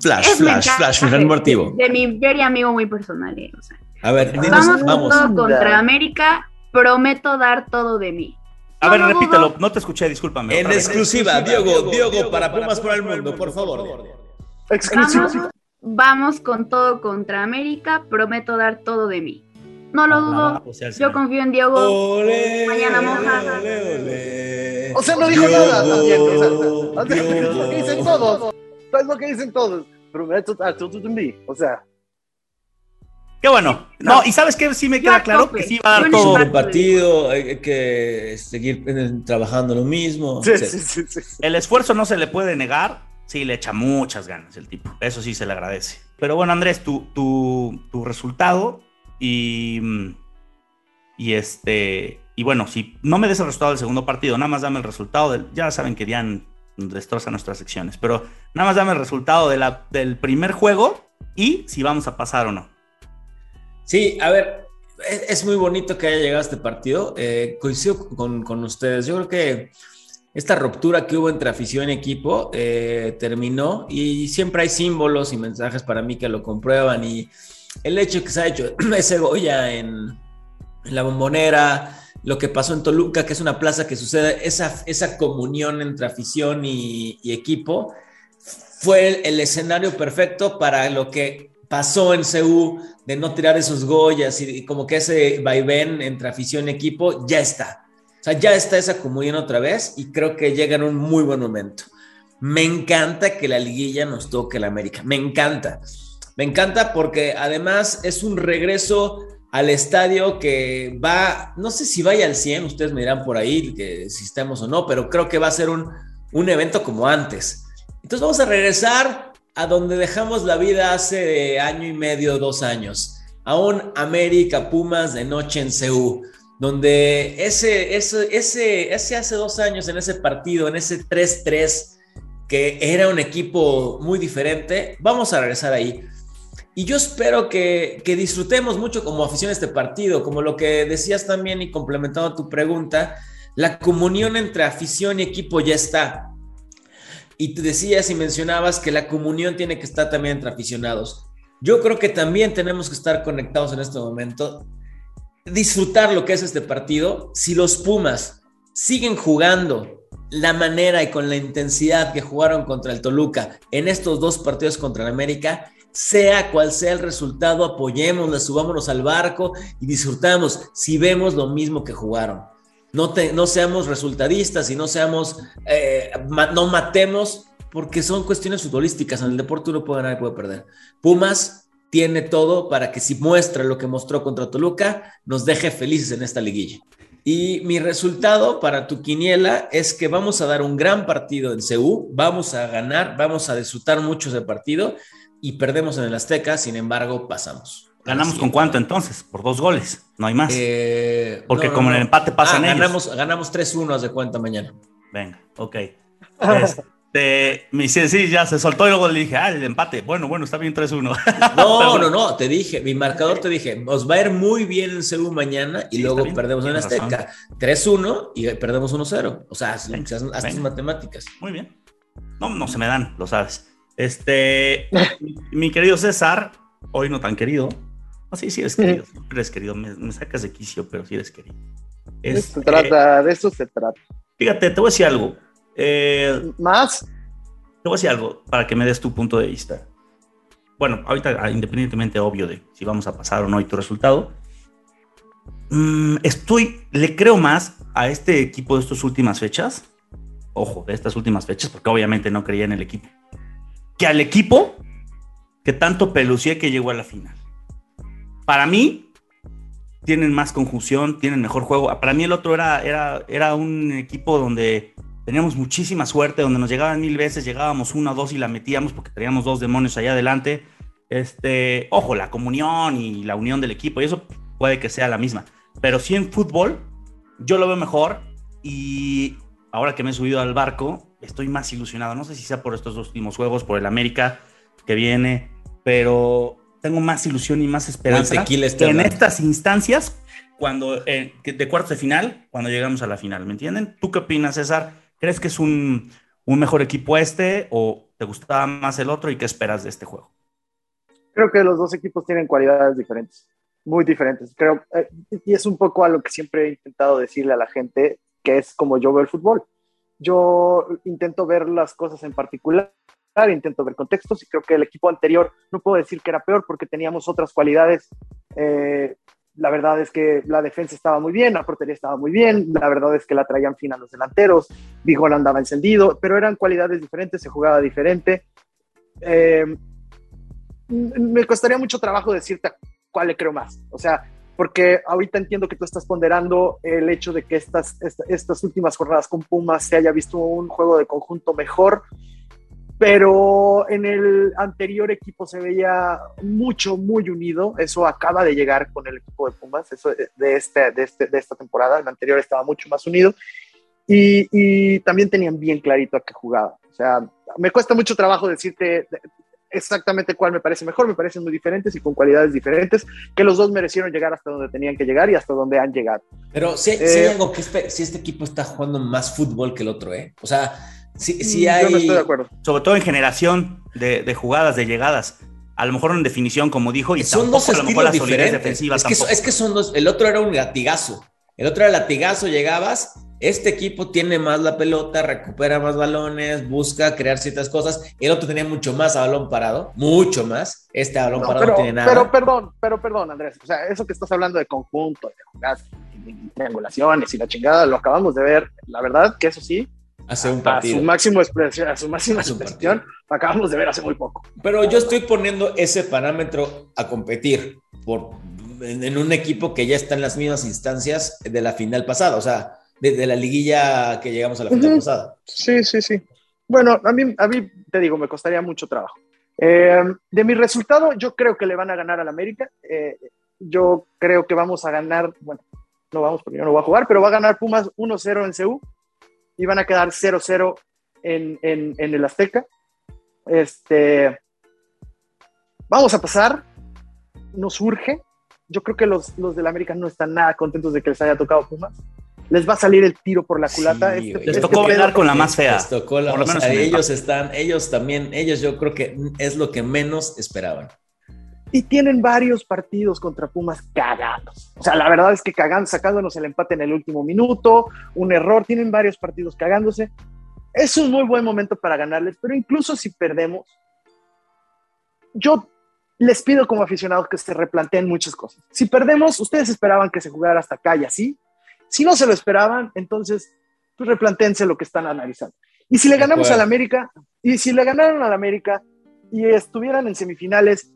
Flash, es flash, mensaje flash, informativo. De, de mi very amigo muy personal. eh, o sea. A ver, dinos, Vamos, vamos. con todo contra América, prometo dar todo de mí. A ver, repítelo, no te escuché, discúlpame. En exclusiva, Diogo, Diogo, para Pumas por el mundo, por favor. Exclusivo. Vamos, vamos con todo contra América, prometo dar todo de mí. No lo dudo, O sea, el yo confío en Diogo. Ole, Mañana moja. ole, ole. O sea, no dijo nada también. O sea, Diogo, o sea, es lo que dicen todos. Es lo que dicen todos. Prometo dar todo de mí. O sea, Qué bueno. No, y sabes que sí me queda claro tope. que sí va a dar Yo todo. el partido, hay que seguir trabajando lo mismo. Sí, sí, sí. El esfuerzo no se le puede negar. Sí, le echa muchas ganas el tipo. Eso sí se le agradece. Pero bueno, Andrés, tu, tu, tu resultado y. Y este. Y bueno, si no me des el resultado del segundo partido, nada más dame el resultado del. Ya saben que Dian destroza nuestras secciones, pero nada más dame el resultado del primer juego y si vamos a pasar o no. Sí, a ver, es, muy bonito que haya llegado este partido. Eh, coincido con, con ustedes. Yo creo que esta ruptura que hubo entre afición y equipo eh, terminó y siempre hay símbolos y mensajes para mí que lo comprueban y el hecho que se ha hecho [CLEARS THROAT] ese Goya en, la bombonera, lo que pasó en Toluca, que es una plaza que sucede, esa, esa comunión entre afición y, equipo, fue el, el escenario perfecto para lo que pasó en CU de no tirar esos Goyas y, y como que ese vaivén entre afición y equipo ya está. Sea, ya está esa comunión otra vez y creo que llega en un muy buen momento. Me encanta que la liguilla nos toque la América. Me encanta. Me encanta porque además es un regreso al estadio que va, no sé si vaya al 100, ustedes me dirán por ahí que si estemos o no, pero creo que va a ser un, un evento como antes. Entonces vamos a regresar a donde dejamos la vida hace año y medio, dos años, a un América Pumas de noche en CU, donde ese, ese, ese, ese hace dos años en ese partido, en ese 3-3, que era un equipo muy diferente, vamos a regresar ahí. Y yo espero que, que, disfrutemos mucho como afición este partido, como lo que decías también y complementando tu pregunta, la comunión entre afición y equipo ya está. Y te decías y mencionabas que la comunión tiene que estar también entre aficionados. Yo creo que también tenemos que estar conectados en este momento, disfrutar lo que es este partido. Si los Pumas siguen jugando la manera y con la intensidad que jugaron contra el Toluca en estos dos partidos contra el América, sea cual sea el resultado, apoyémosla, subámonos al barco y disfrutamos si vemos lo mismo que jugaron. No, te, no seamos resultadistas y no seamos, eh, no matemos, porque son cuestiones futbolísticas. En el deporte uno puede ganar y puede perder. Pumas tiene todo para que si muestra lo que mostró contra Toluca, nos deje felices en esta liguilla. Y mi resultado para tu quiniela es que vamos a dar un gran partido en CU, vamos a ganar, vamos a disfrutar mucho ese partido y perdemos en el Azteca, sin embargo, pasamos. ¿Ganamos con cuánto entonces? Por dos goles, no hay más. Eh, Porque no, como no, en el empate pasan ah, ellos. Ganamos, ganamos 3-1, haz de cuenta mañana. Venga, ok. [LAUGHS] Este, me dice, sí, ya se soltó y luego le dije, ah, el empate. Bueno, bueno, está bien 3-1. [LAUGHS] No, no, no, te dije, mi marcador te dije, os va a ir muy bien en CU mañana y Sí, luego bien, perdemos en Azteca. 3-1 y perdemos 1-0. O sea, haz tus matemáticas. Muy bien. No, no se me dan, lo sabes. Este, mi, [LAUGHS] mi querido César, hoy no tan querido. Ah, sí, sí eres querido, siempre eres querido. Me, me sacas de quicio, pero sí eres querido. De eso Este, se trata, de eso se trata. Fíjate, te voy a decir algo. Eh, Más, te voy a decir algo para que me des tu punto de vista. Bueno, ahorita, ah, independientemente, obvio, de si vamos a pasar o no y tu resultado, mm, estoy, le creo más a este equipo de estas últimas fechas, ojo, de estas últimas fechas, porque obviamente no creía en el equipo, que al equipo que tanto pelucié que llegó a la final. Para mí, tienen más conjunción, tienen mejor juego. Para mí el otro era, era, era un equipo donde teníamos muchísima suerte, donde nos llegaban mil veces, llegábamos una o dos y la metíamos porque teníamos dos demonios allá adelante. Este, ojo, la comunión y la unión del equipo, y eso puede que sea la misma. Pero sí en fútbol, yo lo veo mejor y ahora que me he subido al barco, estoy más ilusionado. No sé si sea por estos dos últimos juegos, por el América que viene, pero tengo más ilusión y más esperanza que en estas instancias, cuando eh, de cuartos de final, cuando llegamos a la final, ¿me entienden? ¿Tú qué opinas, César? ¿Crees que es un, un mejor equipo este o te gustaba más el otro y qué esperas de este juego? creo que los dos equipos tienen cualidades diferentes, muy diferentes. Creo, eh, y es un poco a lo que siempre he intentado decirle a la gente, que es como yo veo el fútbol. Yo intento ver las cosas en particular, intento ver contextos y creo que el equipo anterior no puedo decir que era peor porque teníamos otras cualidades. Eh, la verdad es que la defensa estaba muy bien, la portería estaba muy bien, la verdad es que la traían fin a los delanteros, Vigón andaba encendido, pero eran cualidades diferentes, se jugaba diferente. Eh, me costaría mucho trabajo decirte cuál le creo más. O sea, porque ahorita entiendo que tú estás ponderando el hecho de que estas, esta- estas últimas jornadas con Pumas se haya visto un juego de conjunto mejor, pero en el anterior equipo se veía mucho, muy unido. Eso acaba de llegar con el equipo de Pumas, eso de, de este, de, este, de esta temporada. El anterior estaba mucho más unido y, y también tenían bien clarito a qué jugaba. O sea, me cuesta mucho trabajo decirte exactamente cuál me parece mejor, me parecen muy diferentes y con cualidades diferentes, que los dos merecieron llegar hasta donde tenían que llegar y hasta donde han llegado. Pero si, si Eh, hay algo que este, si este equipo está jugando más fútbol que el otro, ¿eh? O sea, si Mm, hay. Yo no estoy de acuerdo. Sobre todo en generación de, de jugadas, de llegadas. A lo mejor en definición, como dijo, y Son dos tampoco a lo mejor estilos la solidez diferentes. defensiva Es que, tampoco. es que son dos. El otro era un latigazo. El otro era latigazo, llegabas. Este equipo tiene más la pelota, recupera más balones, busca crear ciertas cosas. El otro tenía mucho más a balón parado, mucho más. Este a balón No, parado pero, no tiene nada. pero perdón, pero perdón, Andrés. O sea, eso que estás hablando de conjunto, de jugadas, triangulaciones y la chingada, lo acabamos de ver. La verdad que eso sí, hace un a partido. su máximo expresión, a su máxima Hace un expresión, lo acabamos de ver hace muy poco. Pero yo estoy poniendo ese parámetro a competir por, en, en un equipo que ya está en las mismas instancias de la final pasada, o sea, de, de la liguilla que llegamos a la final Ujú. pasada. Sí, sí, sí. Bueno, a mí, a mí te digo, me costaría mucho trabajo. Eh, de mi resultado, yo creo que le van a ganar al América. Eh, yo creo que vamos a ganar, bueno, no vamos porque yo no voy a jugar, pero va a ganar Pumas 1-0 en CU y van a quedar 0-0 en, en, en el Azteca. Este, vamos a pasar, nos urge. Yo creo que los, los del América no están nada contentos de que les haya tocado Pumas. Les va a salir el tiro por la culata. Sí, Este-. Les este tocó bailar con la más fea. Les tocó la- Por lo o sea, menos en el ellos están, ellos también, ellos yo creo que es lo que menos esperaban. Y tienen varios partidos contra Pumas cagados. O sea, la verdad es que cagando, sacándonos el empate en el último minuto, un error, tienen varios partidos cagándose. Es un muy buen momento para ganarles, pero incluso si perdemos, yo les pido como aficionados que se replanteen muchas cosas. Si perdemos, ustedes esperaban que se jugara hasta acá y así. Si no se lo esperaban, entonces pues replantéense lo que están analizando. Y si le ganamos al América, y si le ganaron al América y estuvieran en semifinales,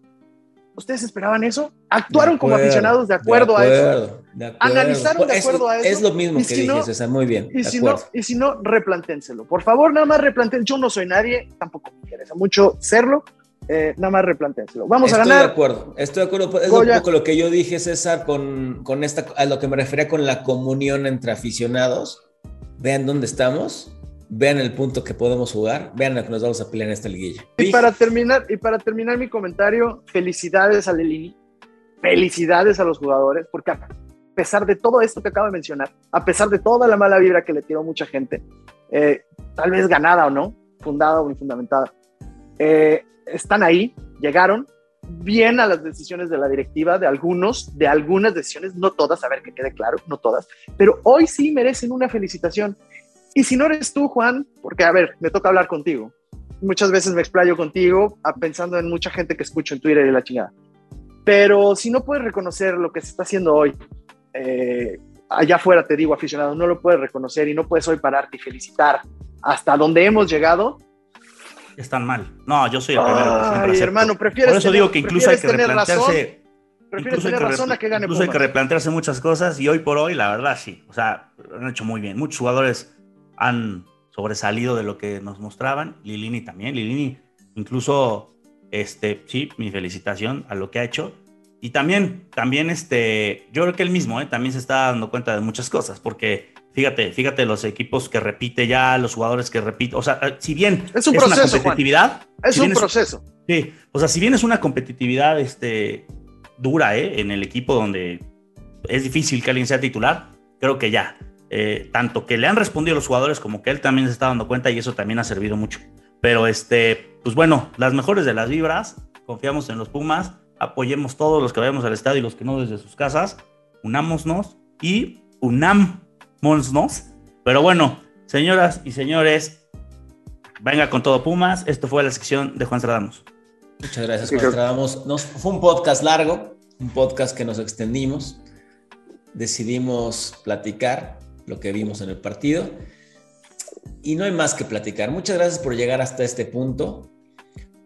¿ustedes esperaban eso? Actuaron De como aficionados de acuerdo, a eso. de acuerdo. Analizaron de Es- acuerdo a eso. Es lo mismo Y que si dije, no- César, muy bien. Y de si, no, y si no, replanténselo. Por favor, nada más replanténselo. Yo no soy nadie, tampoco me interesa mucho serlo. eh, nada más replanténselo. Vamos Estoy a de ganar. acuerdo, estoy de acuerdo. Es Goya. un poco lo que yo dije, César, con, con esta, a lo que me refería con la comunión entre aficionados. Vean dónde estamos, vean el punto que podemos jugar, vean lo que nos vamos a pelear en esta liguilla. Y para terminar, y para terminar mi comentario, felicidades a Lelini, felicidades a los jugadores, porque a pesar de todo esto que acabo de mencionar, a pesar de toda la mala vibra que le tiró mucha gente, eh, tal vez ganada o no, fundada o infundamentada, eh, están ahí, llegaron bien a las decisiones de la directiva, de algunos, de algunas decisiones, no todas, a ver que quede claro, no todas, pero hoy sí merecen una felicitación. Y si no eres tú, Juan, porque a ver, me toca hablar contigo, muchas veces me explayo contigo pensando en mucha gente que escucho en Twitter y la chingada. Pero si no puedes reconocer lo que se está haciendo hoy, eh, allá afuera te digo, aficionado, no lo puedes reconocer y no puedes hoy pararte y felicitar hasta donde hemos llegado. Están mal. No, yo soy el primero que siempre Ay, acepto. hermano, prefieres Por eso tener- digo que incluso hay que tener replantearse. Prefieres incluso hay tener que razón a que gane incluso hay que replantearse muchas cosas y hoy por hoy, la verdad, sí. O sea, lo han hecho muy bien. Muchos jugadores han sobresalido de lo que nos mostraban. Lilini también. Lilini, incluso, este, sí, mi felicitación a lo que ha hecho. Y también, también, este, yo creo que él mismo, ¿eh? también se está dando cuenta de muchas cosas, porque fíjate, fíjate los equipos que repite ya, los jugadores que repite, o sea, eh, si bien Es un una proceso, Juan. competitividad, Es si un proceso. Sí, o sea, si bien es una competitividad este, dura ¿eh? en el equipo donde es difícil que alguien sea titular, creo que ya. Eh, tanto que le han respondido los jugadores como que él también se está dando cuenta y eso también ha servido mucho. Pero, este, pues bueno, las mejores de las vibras, confiamos en los Pumas, apoyemos todos los que vayamos al estadio y los que no desde sus casas, unámonos y unámonos. Pero bueno, señoras y señores, venga con todo Pumas. Esto fue la sección de Juan Stradamos. Muchas gracias, Juan Stradamos. Nos, fue un podcast largo, un podcast que nos extendimos. Decidimos platicar lo que vimos en el partido. Y no hay más que platicar. Muchas gracias por llegar hasta este punto.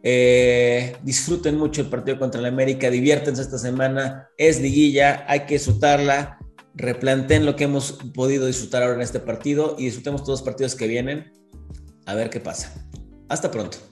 Eh, disfruten mucho el partido contra la América, diviértense esta semana, es liguilla, hay que disfrutarla, replanteen lo que hemos podido disfrutar ahora en este partido y disfrutemos todos los partidos que vienen, a ver qué pasa. Hasta pronto.